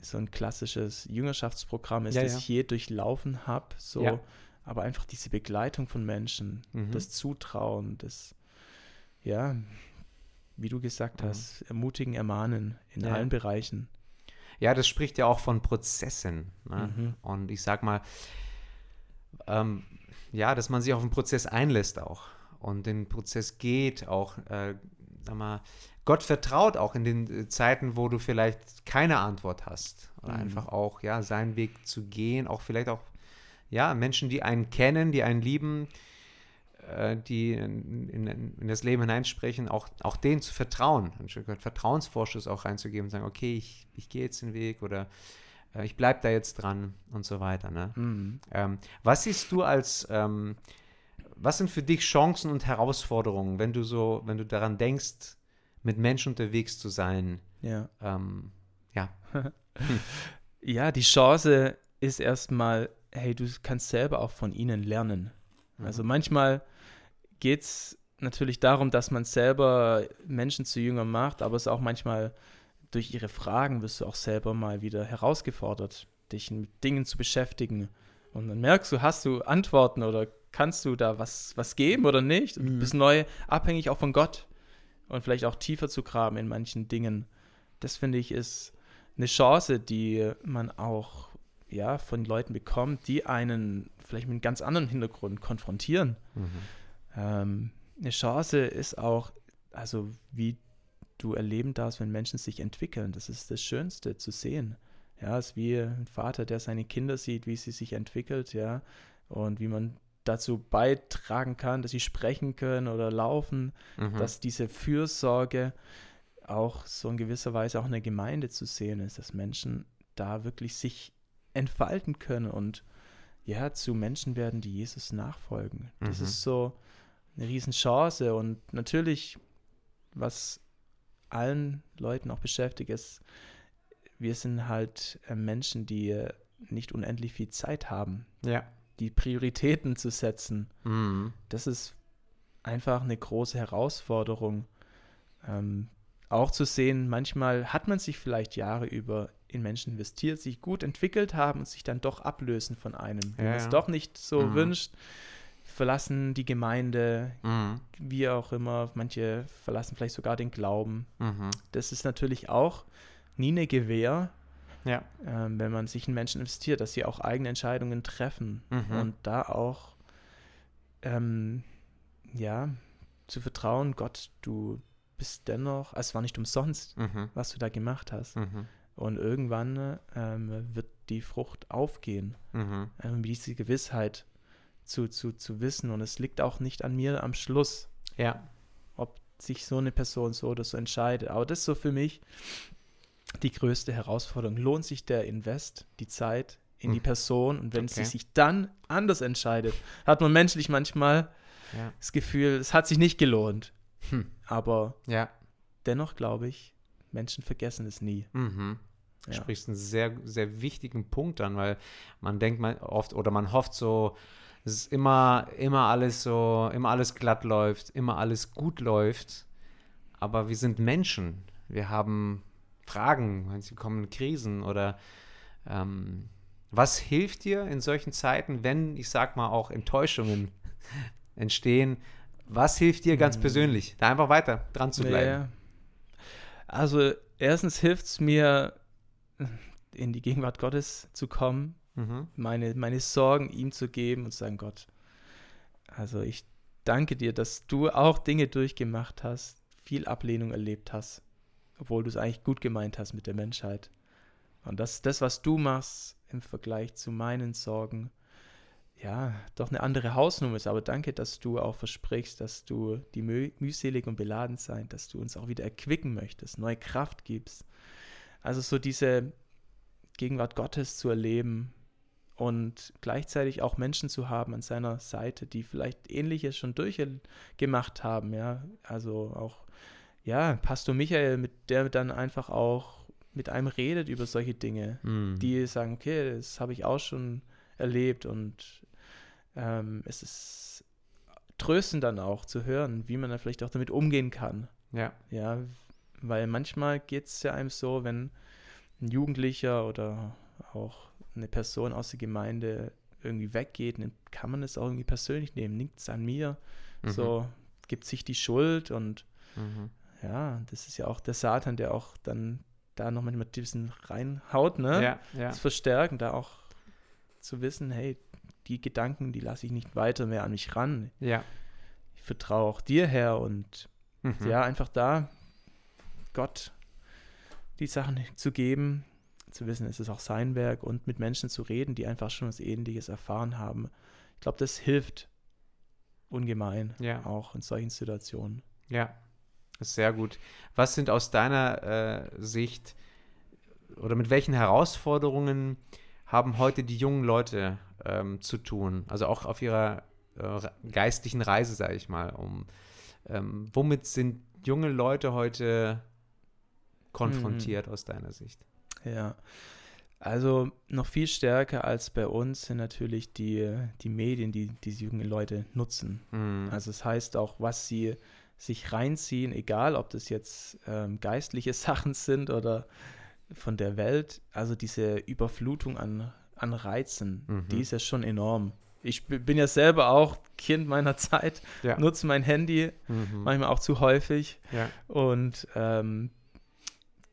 Speaker 2: so ein klassisches Jüngerschaftsprogramm ist, ja, das ja. ich je durchlaufen habe, so, aber einfach diese Begleitung von Menschen, mhm. das Zutrauen, das, ja, wie du gesagt mhm. hast, ermutigen, ermahnen in allen Bereichen.
Speaker 1: Ja, das spricht ja auch von Prozessen. Ne? Mhm. Und ich sag mal, ähm, ja, dass man sich auf den Prozess einlässt auch und den Prozess geht, auch, äh, sag mal, Gott vertraut auch in den äh, Zeiten, wo du vielleicht keine Antwort hast. Oder mhm. einfach auch, ja, seinen Weg zu gehen, auch vielleicht auch, ja, Menschen, die einen kennen, die einen lieben, äh, die in, in, in, das Leben hineinsprechen, auch, auch denen zu vertrauen, ein Stück weit Vertrauensvorschuss auch reinzugeben und sagen, okay, ich, ich gehe jetzt den Weg oder ich bleibe da jetzt dran und so weiter. Ne? Mhm. Ähm, was siehst du als, ähm, was sind für dich Chancen und Herausforderungen, wenn du so, wenn du daran denkst, mit Menschen unterwegs zu sein.
Speaker 2: Ja.
Speaker 1: Ähm, ja. (laughs)
Speaker 2: ja, die Chance ist erstmal, hey, du kannst selber auch von ihnen lernen. Mhm. Also manchmal geht es natürlich darum, dass man selber Menschen zu Jünger macht, aber es ist auch manchmal durch ihre Fragen wirst du auch selber mal wieder herausgefordert, dich mit Dingen zu beschäftigen. Und dann merkst du, hast du Antworten oder kannst du da was, was geben oder nicht? Und du mhm. bist neu abhängig auch von Gott und vielleicht auch tiefer zu graben in manchen Dingen. Das finde ich ist eine Chance, die man auch ja, von Leuten bekommt, die einen vielleicht mit einem ganz anderen Hintergrund konfrontieren. Mhm. Ähm, eine Chance ist auch, also wie du erleben darfst, wenn Menschen sich entwickeln. Das ist das Schönste zu sehen. Ja, es ist wie ein Vater, der seine Kinder sieht, wie sie sich entwickelt, ja, und wie man dazu beitragen kann, dass sie sprechen können oder laufen, mhm. dass diese Fürsorge auch so in gewisser Weise auch in der Gemeinde zu sehen ist, dass Menschen da wirklich sich entfalten können und ja, zu Menschen werden, die Jesus nachfolgen. Das mhm. ist so eine Riesenchance und natürlich, was allen Leuten auch beschäftigt, ist, wir sind halt äh, Menschen, die äh, nicht unendlich viel Zeit haben.
Speaker 1: Ja
Speaker 2: die Prioritäten zu setzen.
Speaker 1: Mhm.
Speaker 2: Das ist einfach eine große Herausforderung. Ähm, auch zu sehen, manchmal hat man sich vielleicht Jahre über in Menschen investiert, sich gut entwickelt haben und sich dann doch ablösen von einem, wenn ja, man es ja. doch nicht so mhm. wünscht, verlassen die Gemeinde, mhm. wie auch immer, manche verlassen vielleicht sogar den Glauben. Mhm. Das ist natürlich auch nie eine Gewähr,
Speaker 1: ja.
Speaker 2: ähm, wenn man sich in Menschen investiert, dass sie auch eigene Entscheidungen treffen mhm. und da auch ähm, ja zu vertrauen, Gott, du bist dennoch, also es war nicht umsonst, mhm. was du da gemacht hast. Mhm. Und irgendwann ähm, wird die Frucht aufgehen. Mhm. Ähm, diese Gewissheit zu, zu, zu wissen. Und es liegt auch nicht an mir am Schluss,
Speaker 1: ja.
Speaker 2: ob sich so eine Person so oder so entscheidet. Aber das ist so für mich die größte Herausforderung. Lohnt sich der Invest, die Zeit in die hm. Person? Und wenn okay. sie sich dann anders entscheidet, hat man menschlich manchmal ja. das Gefühl, es hat sich nicht gelohnt. Hm. Aber
Speaker 1: ja.
Speaker 2: dennoch glaube ich, Menschen vergessen es nie.
Speaker 1: Mhm. Du ja. sprichst einen sehr, sehr wichtigen Punkt an, weil man denkt man oft oder man hofft so, dass es immer, immer alles so, immer alles glatt läuft, immer alles gut läuft. Aber wir sind Menschen. Wir haben Fragen, es kommen Krisen oder ähm, was hilft dir in solchen Zeiten, wenn, ich sag mal, auch Enttäuschungen (laughs) entstehen? Was hilft dir ganz mhm. persönlich, da einfach weiter dran zu bleiben? Ja.
Speaker 2: Also, erstens hilft es mir, in die Gegenwart Gottes zu kommen, mhm. meine, meine Sorgen ihm zu geben und zu sagen: Gott, Also ich danke dir, dass du auch Dinge durchgemacht hast, viel Ablehnung erlebt hast, obwohl du es eigentlich gut gemeint hast mit der Menschheit. Und das, das, was du machst im Vergleich zu meinen Sorgen, ja, doch eine andere Hausnummer ist. Aber danke, dass du auch versprichst, dass du die müh mühselig und beladen sein, dass du uns auch wieder erquicken möchtest, neue Kraft gibst. Also so diese Gegenwart Gottes zu erleben und gleichzeitig auch Menschen zu haben an seiner Seite, die vielleicht Ähnliches schon durchgemacht haben, ja. Also auch, ja, Pastor Michael, mit der dann einfach auch mit einem redet über solche Dinge, mhm. die sagen, okay, das habe ich auch schon erlebt und ähm, es ist tröstend dann auch zu hören, wie man dann vielleicht auch damit umgehen kann.
Speaker 1: Ja.
Speaker 2: Ja, weil manchmal geht es ja einem so, wenn ein Jugendlicher oder auch eine Person aus der Gemeinde irgendwie weggeht, dann kann man es auch irgendwie persönlich nehmen. Nichts an mir. Mhm. So gibt sich die Schuld und mhm. ja, das ist ja auch der Satan, der auch dann da noch manchmal ein bisschen reinhaut, ne?
Speaker 1: Ja, ja.
Speaker 2: Das verstärken, da auch zu wissen, hey, die Gedanken, die lasse ich nicht weiter mehr an mich ran.
Speaker 1: Ja.
Speaker 2: Ich vertraue auch dir, Herr, und mhm. ja, einfach da Gott die Sachen zu geben, zu wissen, es ist auch sein Werk und mit Menschen zu reden, die einfach schon was Ähnliches erfahren haben. Ich glaube, das hilft ungemein,
Speaker 1: ja.
Speaker 2: auch in solchen Situationen.
Speaker 1: Ja, sehr gut. Was sind aus deiner äh, Sicht oder mit welchen Herausforderungen haben heute die jungen Leute ähm, zu tun? Also auch auf ihrer äh, geistlichen Reise, sage ich mal. Um, ähm, womit sind junge Leute heute konfrontiert mhm. aus deiner Sicht?
Speaker 2: Ja, also noch viel stärker als bei uns sind natürlich die, die Medien, die diese jungen Leute nutzen. Mhm. Also es das heißt auch, was sie sich reinziehen, egal ob das jetzt ähm, geistliche (laughs) Sachen sind oder von der Welt, also diese Überflutung an, an Reizen, mhm. die ist ja schon enorm. Ich bin ja selber auch Kind meiner (laughs) Zeit, ja. nutze mein Handy mhm. manchmal auch zu häufig
Speaker 1: ja.
Speaker 2: und ähm,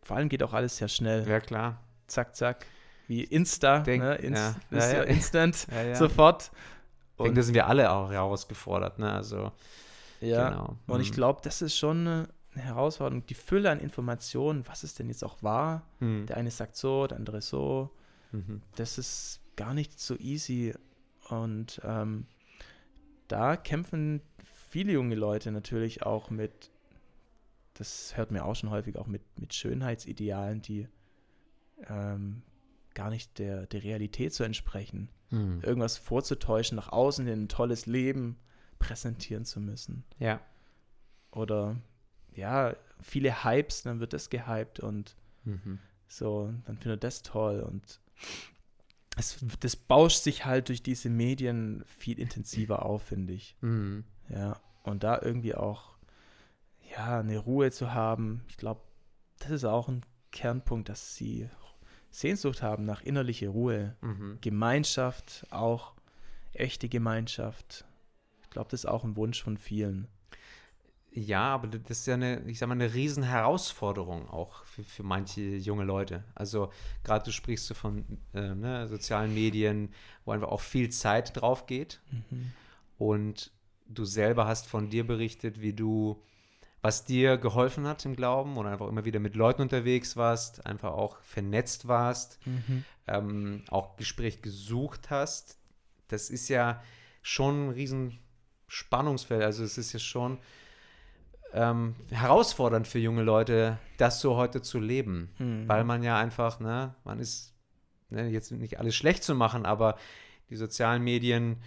Speaker 2: vor allem geht auch alles sehr schnell.
Speaker 1: Ja, klar.
Speaker 2: Zack, zack. Wie Insta,
Speaker 1: Denk,
Speaker 2: ne? Inst
Speaker 1: ja. Ja,
Speaker 2: ja. instant, (laughs) sofort.
Speaker 1: Und ich denke, da sind wir alle auch herausgefordert, ne? Also
Speaker 2: ja, genau. und ich mhm. glaube, das ist schon eine Herausforderung. Die Fülle an Informationen, was ist denn jetzt auch wahr? Mhm. Der eine sagt so, der andere so. Mhm. Das ist gar nicht so easy. Und ähm, da kämpfen viele junge Leute natürlich auch mit, das hört mir auch schon häufig, auch mit, mit Schönheitsidealen, die ähm, gar nicht der, der Realität zu entsprechen. Mhm. Irgendwas vorzutäuschen, nach außen hin ein tolles Leben präsentieren zu müssen.
Speaker 1: Ja.
Speaker 2: Oder ja, viele Hypes, dann wird das gehypt und mhm. so, dann findet das toll und es, das bauscht sich halt durch diese Medien viel intensiver auf, finde ich. Mhm. Ja, und da irgendwie auch, ja, eine Ruhe zu haben, ich glaube, das ist auch ein Kernpunkt, dass sie Sehnsucht haben nach innerlicher Ruhe, mhm. Gemeinschaft, auch echte Gemeinschaft, glaube, das ist auch ein Wunsch von vielen.
Speaker 1: Ja, aber das ist ja eine, ich sag mal, eine riesen Herausforderung auch für, für manche junge Leute. Also gerade du sprichst so von äh, ne, sozialen Medien, wo einfach auch viel Zeit drauf geht. Mhm. Und du selber hast von dir berichtet, wie du, was dir geholfen hat im Glauben und einfach immer wieder mit Leuten unterwegs warst, einfach auch vernetzt warst, mhm. ähm, auch Gespräch gesucht hast. Das ist ja schon ein riesen Spannungsfeld. Also es ist ja schon ähm, herausfordernd für junge Leute, das so heute zu leben, mhm. weil man ja einfach, ne, man ist ne, jetzt nicht alles schlecht zu machen, aber die sozialen Medien,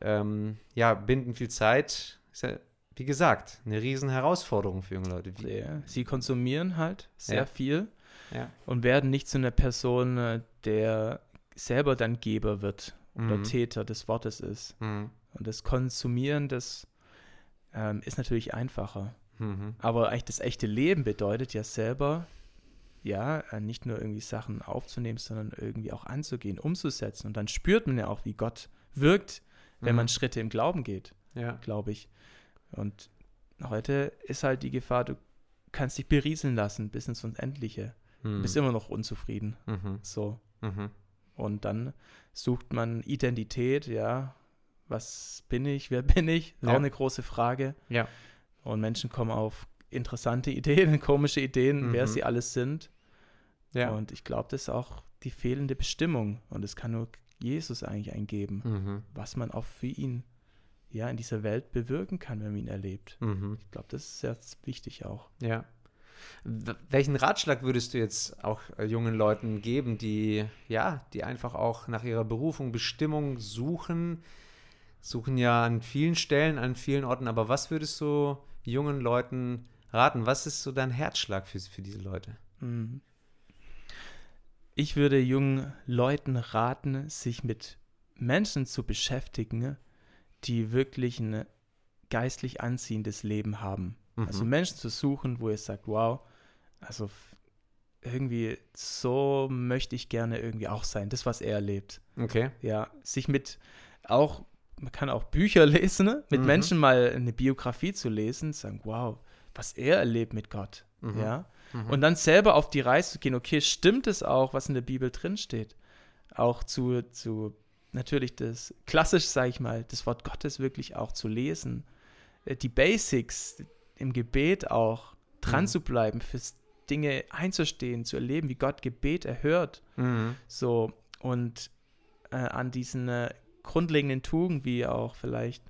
Speaker 1: ähm, ja, binden viel Zeit. Ist ja, wie gesagt, eine riesen Herausforderung für junge Leute.
Speaker 2: Sehr. Sie konsumieren halt sehr
Speaker 1: ja.
Speaker 2: viel
Speaker 1: ja.
Speaker 2: und werden nicht zu einer Person, äh, der selber dann Geber wird oder mhm. Täter des Wortes ist. Mhm. Und das Konsumieren, das ähm, ist natürlich einfacher. Mhm. Aber eigentlich das echte Leben bedeutet ja selber, ja, äh, nicht nur irgendwie Sachen aufzunehmen, sondern irgendwie auch anzugehen, umzusetzen. Und dann spürt man ja auch, wie Gott wirkt, wenn mhm. man Schritte im Glauben geht,
Speaker 1: ja.
Speaker 2: glaube ich. Und heute ist halt die Gefahr, du kannst dich berieseln lassen bis ins Unendliche. Du bist immer noch unzufrieden.
Speaker 1: Mhm.
Speaker 2: So.
Speaker 1: Mhm.
Speaker 2: Und dann sucht man Identität, ja, was bin ich, wer bin ich? Ja. Auch eine große Frage.
Speaker 1: Ja.
Speaker 2: Und Menschen kommen auf interessante Ideen, (laughs) komische Ideen, mhm. wer sie alles sind. Ja. Und ich glaube, das ist auch die fehlende Bestimmung. Und es kann nur Jesus eigentlich eingeben, mhm. was man auch für ihn ja in dieser Welt bewirken kann, wenn man ihn erlebt. Mhm. Ich glaube, das ist sehr wichtig auch.
Speaker 1: Ja. Welchen Ratschlag würdest du jetzt auch äh, jungen Leuten geben, die ja, die einfach auch nach ihrer Berufung, Bestimmung suchen, suchen ja an vielen Stellen, an vielen Orten, aber was würdest du jungen Leuten raten? Was ist so dein Herzschlag für, für diese Leute? Mhm.
Speaker 2: Ich würde jungen Leuten raten, sich mit Menschen zu beschäftigen, die wirklich ein geistlich anziehendes Leben haben. Also mhm. Also Menschen zu suchen, wo ihr sagt, wow, also irgendwie so möchte ich gerne irgendwie auch sein, das, was er erlebt.
Speaker 1: Okay.
Speaker 2: Ja, sich mit auch, man kann auch Bücher (laughs) lesen, ne? mit mhm. Menschen mal eine Biografie zu lesen, sagen, wow, was er erlebt mit Gott. Mhm. Ja. Mhm. Und dann selber auf die Reise zu gehen, okay, stimmt es auch, was in der Bibel drinsteht? Auch zu, zu natürlich das klassisch, sage ich mal, das Wort Gottes wirklich auch zu lesen. Äh, die Basics im Gebet auch dran mhm. zu bleiben, für Dinge einzustehen, zu erleben, wie Gott Gebet erhört. Mhm. So, und äh, an diesen äh, grundlegenden Tugenden, wie auch vielleicht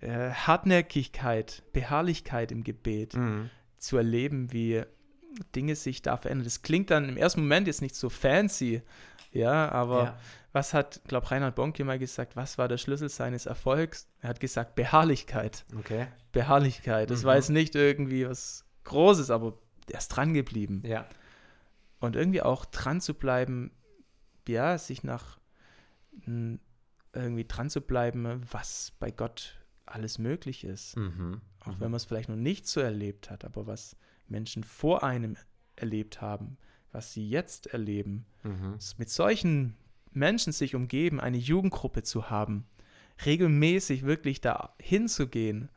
Speaker 2: äh, Hartnäckigkeit, Beharrlichkeit im Gebet mhm. zu erleben, wie Dinge sich da verändern. Das klingt dann im ersten Moment jetzt nicht so fancy, ja, aber ja. Was hat, glaube Reinhard Bonke mal gesagt, was war der Schlüssel seines Erfolgs? Er hat gesagt, Beharrlichkeit.
Speaker 1: Okay.
Speaker 2: Beharrlichkeit. Das mhm. war jetzt nicht irgendwie was Großes, aber er ist dran geblieben.
Speaker 1: Ja.
Speaker 2: Und irgendwie auch dran zu bleiben, ja, sich nach irgendwie dran zu bleiben, was bei Gott alles möglich ist. Mhm. Auch mhm. wenn man es vielleicht noch nicht so erlebt hat, aber was Menschen vor einem erlebt haben, was sie jetzt erleben. Mhm. Mit solchen Menschen sich umgeben, eine Jugendgruppe zu haben, regelmäßig wirklich da hinzugehen,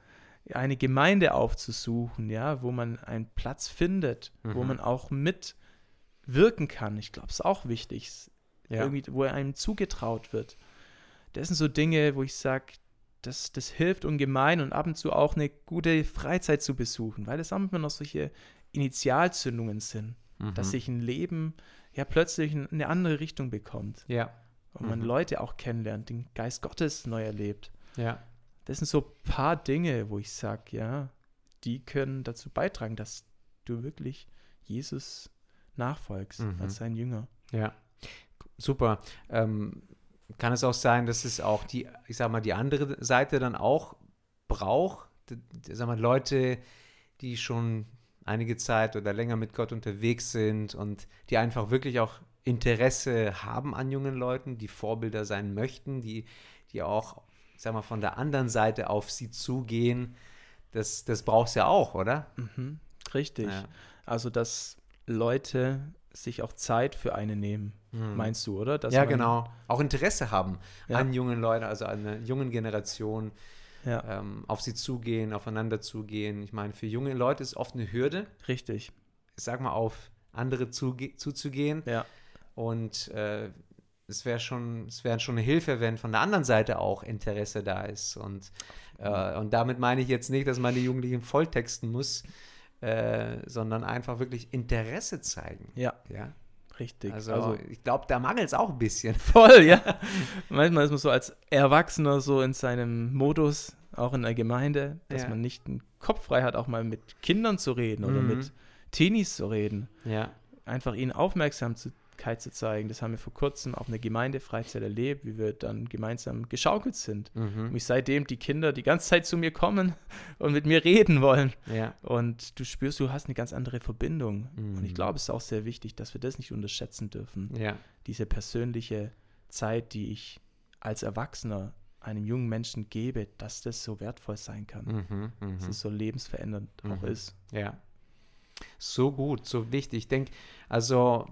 Speaker 2: eine Gemeinde aufzusuchen, ja, wo man einen Platz findet, mhm. wo man auch mitwirken kann. Ich glaube, es ist auch wichtig, ja. irgendwie, wo einem zugetraut wird. Das sind so Dinge, wo ich sage, das, das hilft ungemein und ab und zu auch eine gute Freizeit zu besuchen, weil das haben wir noch solche Initialzündungen sind, mhm. dass sich ein Leben ja plötzlich in eine andere Richtung bekommt.
Speaker 1: Ja.
Speaker 2: Und man mhm. Leute auch kennenlernt, den Geist Gottes neu erlebt.
Speaker 1: Ja.
Speaker 2: Das sind so ein paar Dinge, wo ich sage, ja, die können dazu beitragen, dass du wirklich Jesus nachfolgst mhm. als sein Jünger.
Speaker 1: Ja, super. Ähm, kann es auch sein, dass es auch die, ich sag mal, die andere Seite dann auch braucht? Sag mal, Leute, die schon einige Zeit oder länger mit Gott unterwegs sind und die einfach wirklich auch Interesse haben an jungen Leuten, die Vorbilder sein möchten, die, die auch, sag mal, von der anderen Seite auf sie zugehen. Das, das brauchst du ja auch, oder?
Speaker 2: Mhm, richtig. Ja. Also, dass Leute sich auch Zeit für eine nehmen, hm. meinst du, oder?
Speaker 1: Dass ja, genau. Auch Interesse haben ja. an jungen Leuten, also an einer jungen Generation, ja. ähm, auf sie zugehen, aufeinander zugehen. Ich meine, für junge Leute ist oft eine Hürde.
Speaker 2: Richtig.
Speaker 1: Ich sag mal, auf andere zuzugehen.
Speaker 2: Ja.
Speaker 1: Und äh, es wäre schon, es wäre schon eine Hilfe, wenn von der anderen Seite auch Interesse da ist. Und, äh, und damit meine ich jetzt nicht, dass man die Jugendlichen volltexten muss, äh, sondern einfach wirklich Interesse zeigen.
Speaker 2: Ja.
Speaker 1: Ja.
Speaker 2: Richtig.
Speaker 1: Also, also ich glaube, da mangelt es auch ein bisschen. (laughs)
Speaker 2: Voll, ja. (laughs) Manchmal ist man so als Erwachsener so in seinem Modus, auch in der Gemeinde, dass ja. man nicht den Kopf frei hat, auch mal mit Kindern zu reden oder mhm. mit Teenies zu reden.
Speaker 1: Ja.
Speaker 2: Einfach ihnen aufmerksam zu Dankbarkeit zu zeigen. Das haben wir vor kurzem auf einer Gemeindefreizeit erlebt, wie wir dann gemeinsam geschaukelt sind. Mhm. Und ich seitdem die Kinder die ganze Zeit zu mir kommen (laughs) und mit mir reden wollen.
Speaker 1: Ja.
Speaker 2: Und du spürst, du hast eine ganz andere Verbindung. Mhm. Und ich glaube, es ist auch sehr wichtig, dass wir das nicht unterschätzen dürfen.
Speaker 1: Ja.
Speaker 2: Diese persönliche Zeit, die ich als Erwachsener einem jungen Menschen gebe, dass das so wertvoll sein kann. Mhm, mh. Dass es so lebensverändernd auch mhm. ist.
Speaker 1: Ja. So gut, so wichtig. Ich denke, also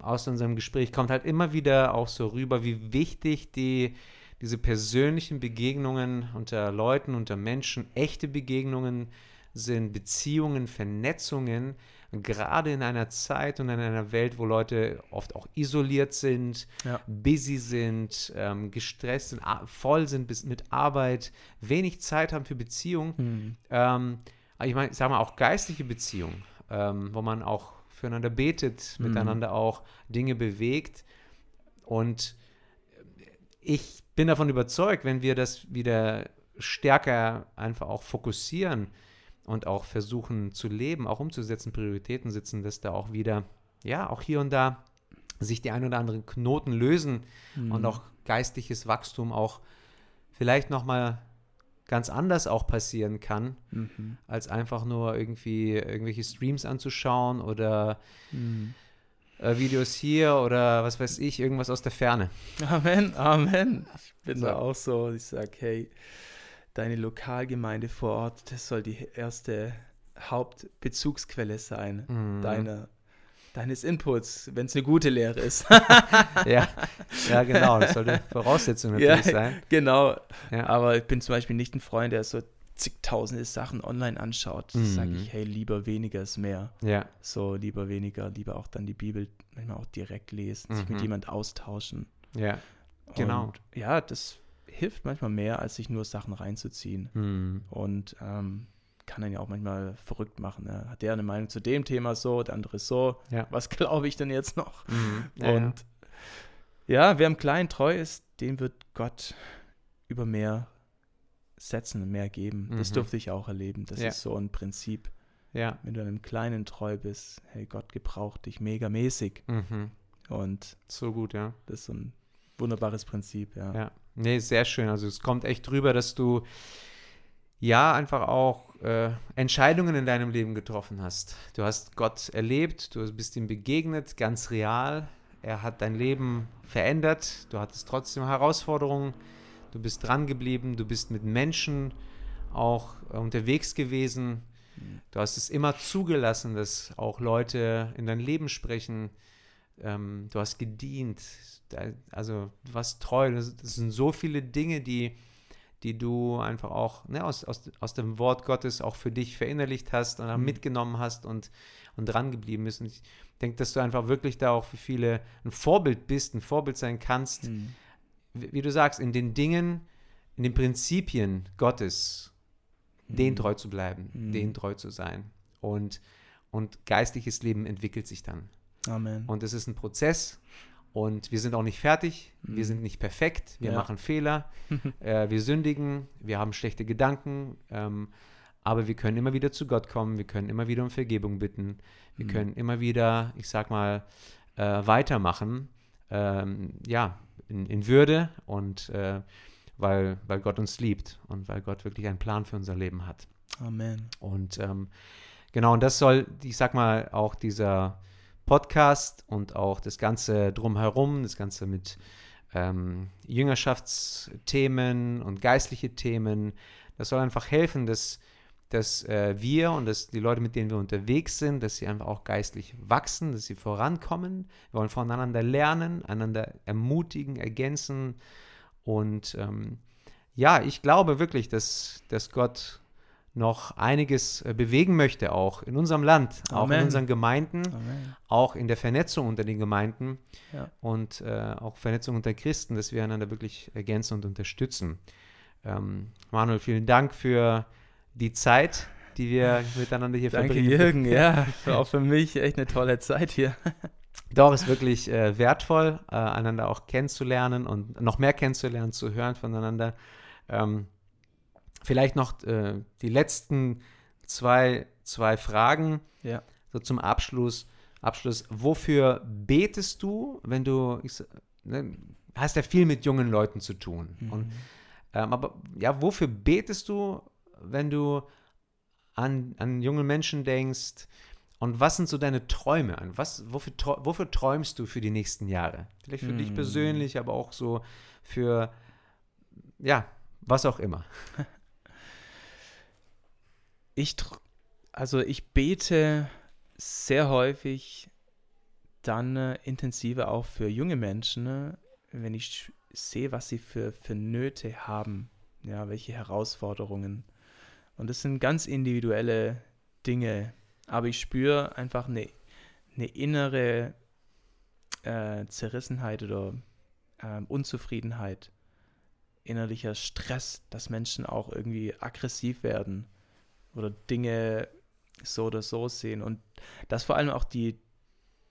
Speaker 1: aus unserem Gespräch kommt halt immer wieder auch so rüber, wie wichtig die, diese persönlichen Begegnungen unter Leuten, unter Menschen, echte Begegnungen sind, Beziehungen, Vernetzungen, gerade in einer Zeit und in einer Welt, wo Leute oft auch isoliert sind, ja. busy sind, ähm, gestresst sind, voll sind bis mit Arbeit, wenig Zeit haben für Beziehungen. Mhm. Ähm, ich meine, ich sage mal auch geistliche Beziehungen, ähm, wo man auch füreinander betet, mhm. miteinander auch Dinge bewegt. Und ich bin davon überzeugt, wenn wir das wieder stärker einfach auch fokussieren und auch versuchen zu leben, auch umzusetzen, Prioritäten sitzen, dass da auch wieder, ja, auch hier und da sich die ein oder anderen Knoten lösen mhm. und auch geistliches Wachstum auch vielleicht nochmal ganz anders auch passieren kann, mhm. als einfach nur irgendwie irgendwelche Streams anzuschauen oder mhm. äh, Videos hier oder was weiß ich, irgendwas aus der Ferne.
Speaker 2: Amen, Amen. Ich bin so. da auch so, ich sage, hey, deine Lokalgemeinde vor Ort, das soll die erste Hauptbezugsquelle sein, mhm. deiner deines Inputs, wenn es eine gute Lehre ist. (laughs)
Speaker 1: ja, ja, genau. Das sollte Voraussetzung natürlich ja, sein.
Speaker 2: Genau. Ja. Aber ich bin zum Beispiel nicht ein Freund, der so zigtausende Sachen online anschaut. Mhm. Sage ich, hey, lieber weniger ist mehr.
Speaker 1: Ja.
Speaker 2: So, lieber weniger, lieber auch dann die Bibel manchmal auch direkt lesen, mhm. sich mit mhm. jemand austauschen.
Speaker 1: Ja, genau.
Speaker 2: Und, ja, das hilft manchmal mehr, als sich nur Sachen reinzuziehen. Mhm. Und ähm, kann einen ja auch manchmal verrückt machen. Ne? Hat der eine Meinung zu dem Thema so, der andere so. Ja. Was glaube ich denn jetzt noch? Mhm. Ja, und ja. ja, wer im Kleinen treu ist, dem wird Gott über mehr setzen und mehr geben. Mhm. Das durfte ich auch erleben. Das ist so ein Prinzip.
Speaker 1: Ja.
Speaker 2: Wenn du einem Kleinen treu bist, hey, Gott gebraucht dich megamäßig. Mhm. Und
Speaker 1: so gut, ja.
Speaker 2: Das ist so ein wunderbares Prinzip, ja.
Speaker 1: Ja, nee, sehr schön. Also es kommt echt drüber, dass du ja einfach auch äh, Entscheidungen in deinem Leben getroffen hast. Du hast Gott erlebt, du bist ihm begegnet, ganz real. Er hat dein Leben verändert. Du hattest trotzdem Herausforderungen. Du bist dran geblieben. Du bist mit Menschen auch äh, unterwegs gewesen. Du hast es immer zugelassen, dass auch Leute in dein Leben sprechen. Ähm, du hast gedient. Also du warst treu. Das, sind so viele Dinge, die die du einfach auch ne, aus, aus, aus dem Wort Gottes auch für dich verinnerlicht hast und mhm. mitgenommen hast und, und dran geblieben bist. Und ich denke, dass du einfach wirklich da auch für viele ein Vorbild bist, ein Vorbild sein kannst, mhm. wie, wie, du sagst, in den Dingen, in den Prinzipien Gottes, mhm. denen treu zu bleiben, mhm. denen treu zu sein. Und, und geistliches Leben entwickelt sich dann.
Speaker 2: Amen.
Speaker 1: Und es ist ein Prozess und wir sind auch nicht fertig, mhm. wir sind nicht perfekt, wir ja. machen Fehler, (laughs) äh, wir sündigen, wir haben schlechte Gedanken, ähm, aber wir können immer wieder zu Gott kommen, wir können immer wieder um Vergebung bitten, wir mhm. können immer wieder, ich sag mal, äh, weitermachen, ähm, ja, in, in, Würde und äh, weil, weil Gott uns liebt und weil Gott wirklich einen Plan für unser Leben hat.
Speaker 2: Amen.
Speaker 1: Und ähm, genau, und das soll, ich sag mal, auch dieser Podcast und auch das Ganze drumherum, das Ganze mit ähm, Jüngerschaftsthemen und geistliche Themen. Das soll einfach helfen, dass, dass äh, wir und dass die Leute, mit denen wir unterwegs sind, dass sie einfach auch geistlich wachsen, dass sie vorankommen. Wir wollen voneinander lernen, einander ermutigen, ergänzen. Und ähm, ja, ich glaube wirklich, dass, dass Gott noch einiges äh, bewegen möchte, auch in unserem Land, Amen. auch in unseren Gemeinden, Amen. auch in der Vernetzung unter den Gemeinden ja. und äh, auch Vernetzung unter Christen, dass wir einander wirklich ergänzen und unterstützen. Ähm, Manuel, vielen Dank für die Zeit, die wir miteinander hier
Speaker 2: Danke,
Speaker 1: verbringen.
Speaker 2: Danke, Jürgen. Ja, (laughs) war auch für mich echt eine tolle Zeit hier.
Speaker 1: Doch, ist wirklich äh, wertvoll, äh, einander auch kennenzulernen und noch mehr kennenzulernen, zu hören voneinander. Ähm, Vielleicht noch äh, die letzten zwei, zwei Fragen.
Speaker 2: Ja.
Speaker 1: So zum Abschluss. Abschluss. Wofür betest du, wenn du, ich, ne, hast ja viel mit jungen Leuten zu tun. Mhm. Und, ähm, aber ja, wofür betest du, wenn du an, an junge Menschen denkst? Und was sind so deine Träume? Was, wofür, wofür träumst du für die nächsten Jahre? Vielleicht für mhm. dich persönlich, aber auch so für, ja, was auch immer. (laughs)
Speaker 2: Ich, also ich bete sehr häufig dann äh, intensiver auch für junge Menschen, ne? wenn ich sehe, was sie für, für Nöte haben, ja, welche Herausforderungen. Und das sind ganz individuelle Dinge. aber ich spüre einfach eine, eine innere äh, Zerrissenheit oder äh, Unzufriedenheit, innerlicher Stress, dass Menschen auch irgendwie aggressiv werden oder Dinge so oder so sehen. Und dass vor allem auch die,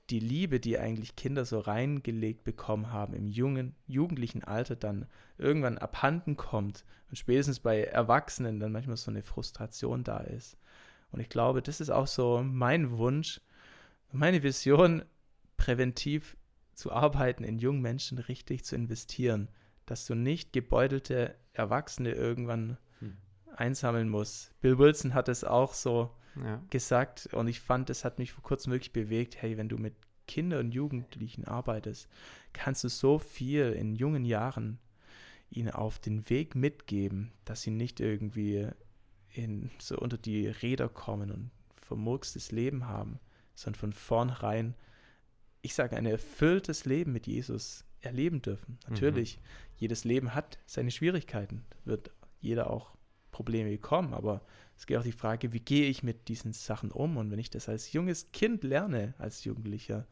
Speaker 2: die Liebe, die eigentlich Kinder so reingelegt bekommen haben, im jungen, jugendlichen Alter dann irgendwann abhanden kommt und spätestens bei Erwachsenen dann manchmal so eine Frustration da ist. Und ich glaube, das ist auch so mein Wunsch, meine Vision, präventiv zu arbeiten, in jungen Menschen richtig zu investieren, dass du nicht gebeutelte Erwachsene irgendwann. Einsammeln musst. Bill Wilson hat es auch so ja. gesagt und ich fand, das hat mich vor kurzem wirklich bewegt. Hey, wenn du mit Kindern und Jugendlichen arbeitest, kannst du so viel in jungen Jahren ihnen auf den Weg mitgeben, dass sie nicht irgendwie in, so unter die Räder kommen und vermurkstes Leben haben, sondern von vornherein, ich sage, ein erfülltes Leben mit Jesus erleben dürfen. Mhm. Natürlich, mhm. jedes Leben hat seine Schwierigkeiten, wird jeder auch Probleme bekommen, aber es geht auch die Frage, wie gehe ich mit diesen Sachen um? Und wenn ich das als junges Kind lerne, als Jugendlicher,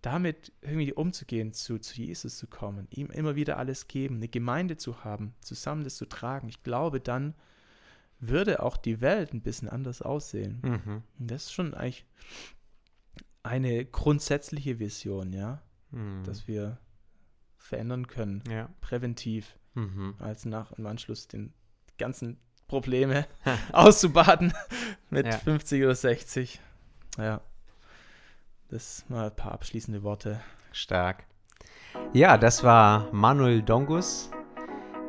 Speaker 2: damit irgendwie umzugehen, zu, zu Jesus zu kommen, ihm immer wieder alles geben, eine Gemeinde zu haben, zusammen das zu tragen, ich glaube, dann würde auch die Welt ein bisschen anders aussehen. Mhm. Und das ist schon eigentlich eine grundsätzliche Vision, ja, mhm. dass wir verändern können, ja. präventiv, mhm. als nach im Anschluss den ganzen Probleme (laughs) (laughs) auszubaden (laughs) mit ja. 50 oder 60. Ja. Das mal ein paar abschließende Worte.
Speaker 1: Stark. Ja, das war Manuel Dongus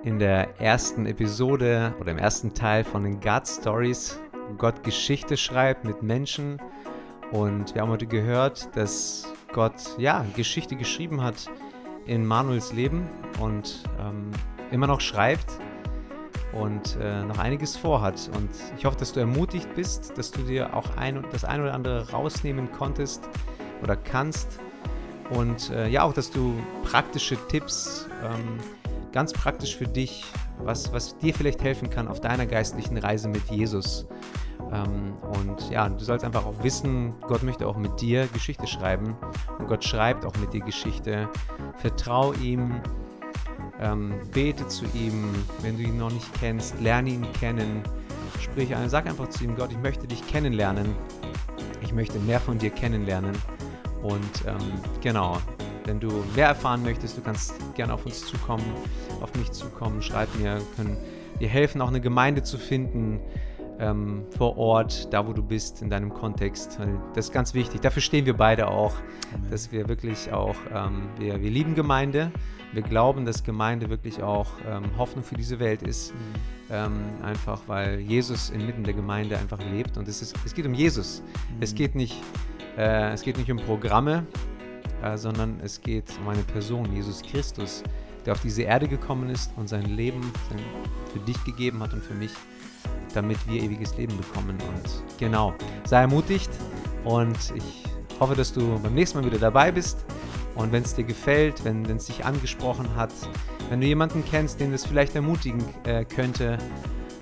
Speaker 1: in der ersten Episode oder im ersten Teil von den God Stories, Gott Geschichte schreibt mit Menschen. Und wir haben heute gehört, dass Gott ja Geschichte geschrieben hat in Manuels Leben und ähm, immer noch schreibt und äh, noch einiges vorhat. Und ich hoffe, dass du ermutigt bist, dass du dir auch ein, das ein oder andere rausnehmen konntest oder kannst. Und äh, ja, auch, dass du praktische Tipps ähm, ganz praktisch für dich, was, was dir vielleicht helfen kann auf deiner geistlichen Reise mit Jesus. Ähm, und ja, du sollst einfach auch wissen, Gott möchte auch mit dir Geschichte schreiben. Und Gott schreibt auch mit dir Geschichte. Vertrau ihm, ähm, bete zu ihm, wenn du ihn noch nicht kennst, lerne ihn kennen. Sprich sag einfach zu ihm, Gott, ich möchte dich kennenlernen. Ich möchte mehr von dir kennenlernen. Und ähm, genau, wenn du mehr erfahren möchtest, du kannst gerne auf uns zukommen, auf mich zukommen, schreib mir, können dir helfen, auch eine Gemeinde zu finden ähm, vor Ort, da wo du bist, in deinem Kontext. Das ist ganz wichtig. Dafür stehen wir beide auch, Amen. dass wir wirklich auch, ähm, wir, wir lieben Gemeinde. Wir glauben, dass Gemeinde wirklich auch ähm, Hoffnung für diese Welt ist. Mhm. Ähm, einfach weil Jesus inmitten der Gemeinde einfach lebt. Und es, ist, es geht um Jesus. Mhm. Es, geht nicht, äh, es geht nicht um Programme, äh, sondern es geht um eine Person, Jesus Christus, der auf diese Erde gekommen ist und sein Leben für dich gegeben hat und für mich, damit wir ewiges Leben bekommen. Und genau, sei ermutigt und ich hoffe, dass du beim nächsten Mal wieder dabei bist. Und wenn es dir gefällt, wenn es dich angesprochen hat, wenn du jemanden kennst, den es vielleicht ermutigen äh, könnte,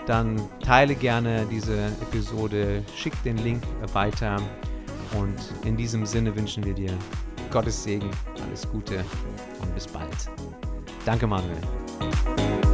Speaker 1: dann teile gerne diese Episode, schick den Link weiter. Und in diesem Sinne wünschen wir dir Gottes Segen, alles Gute und bis bald. Danke, Manuel.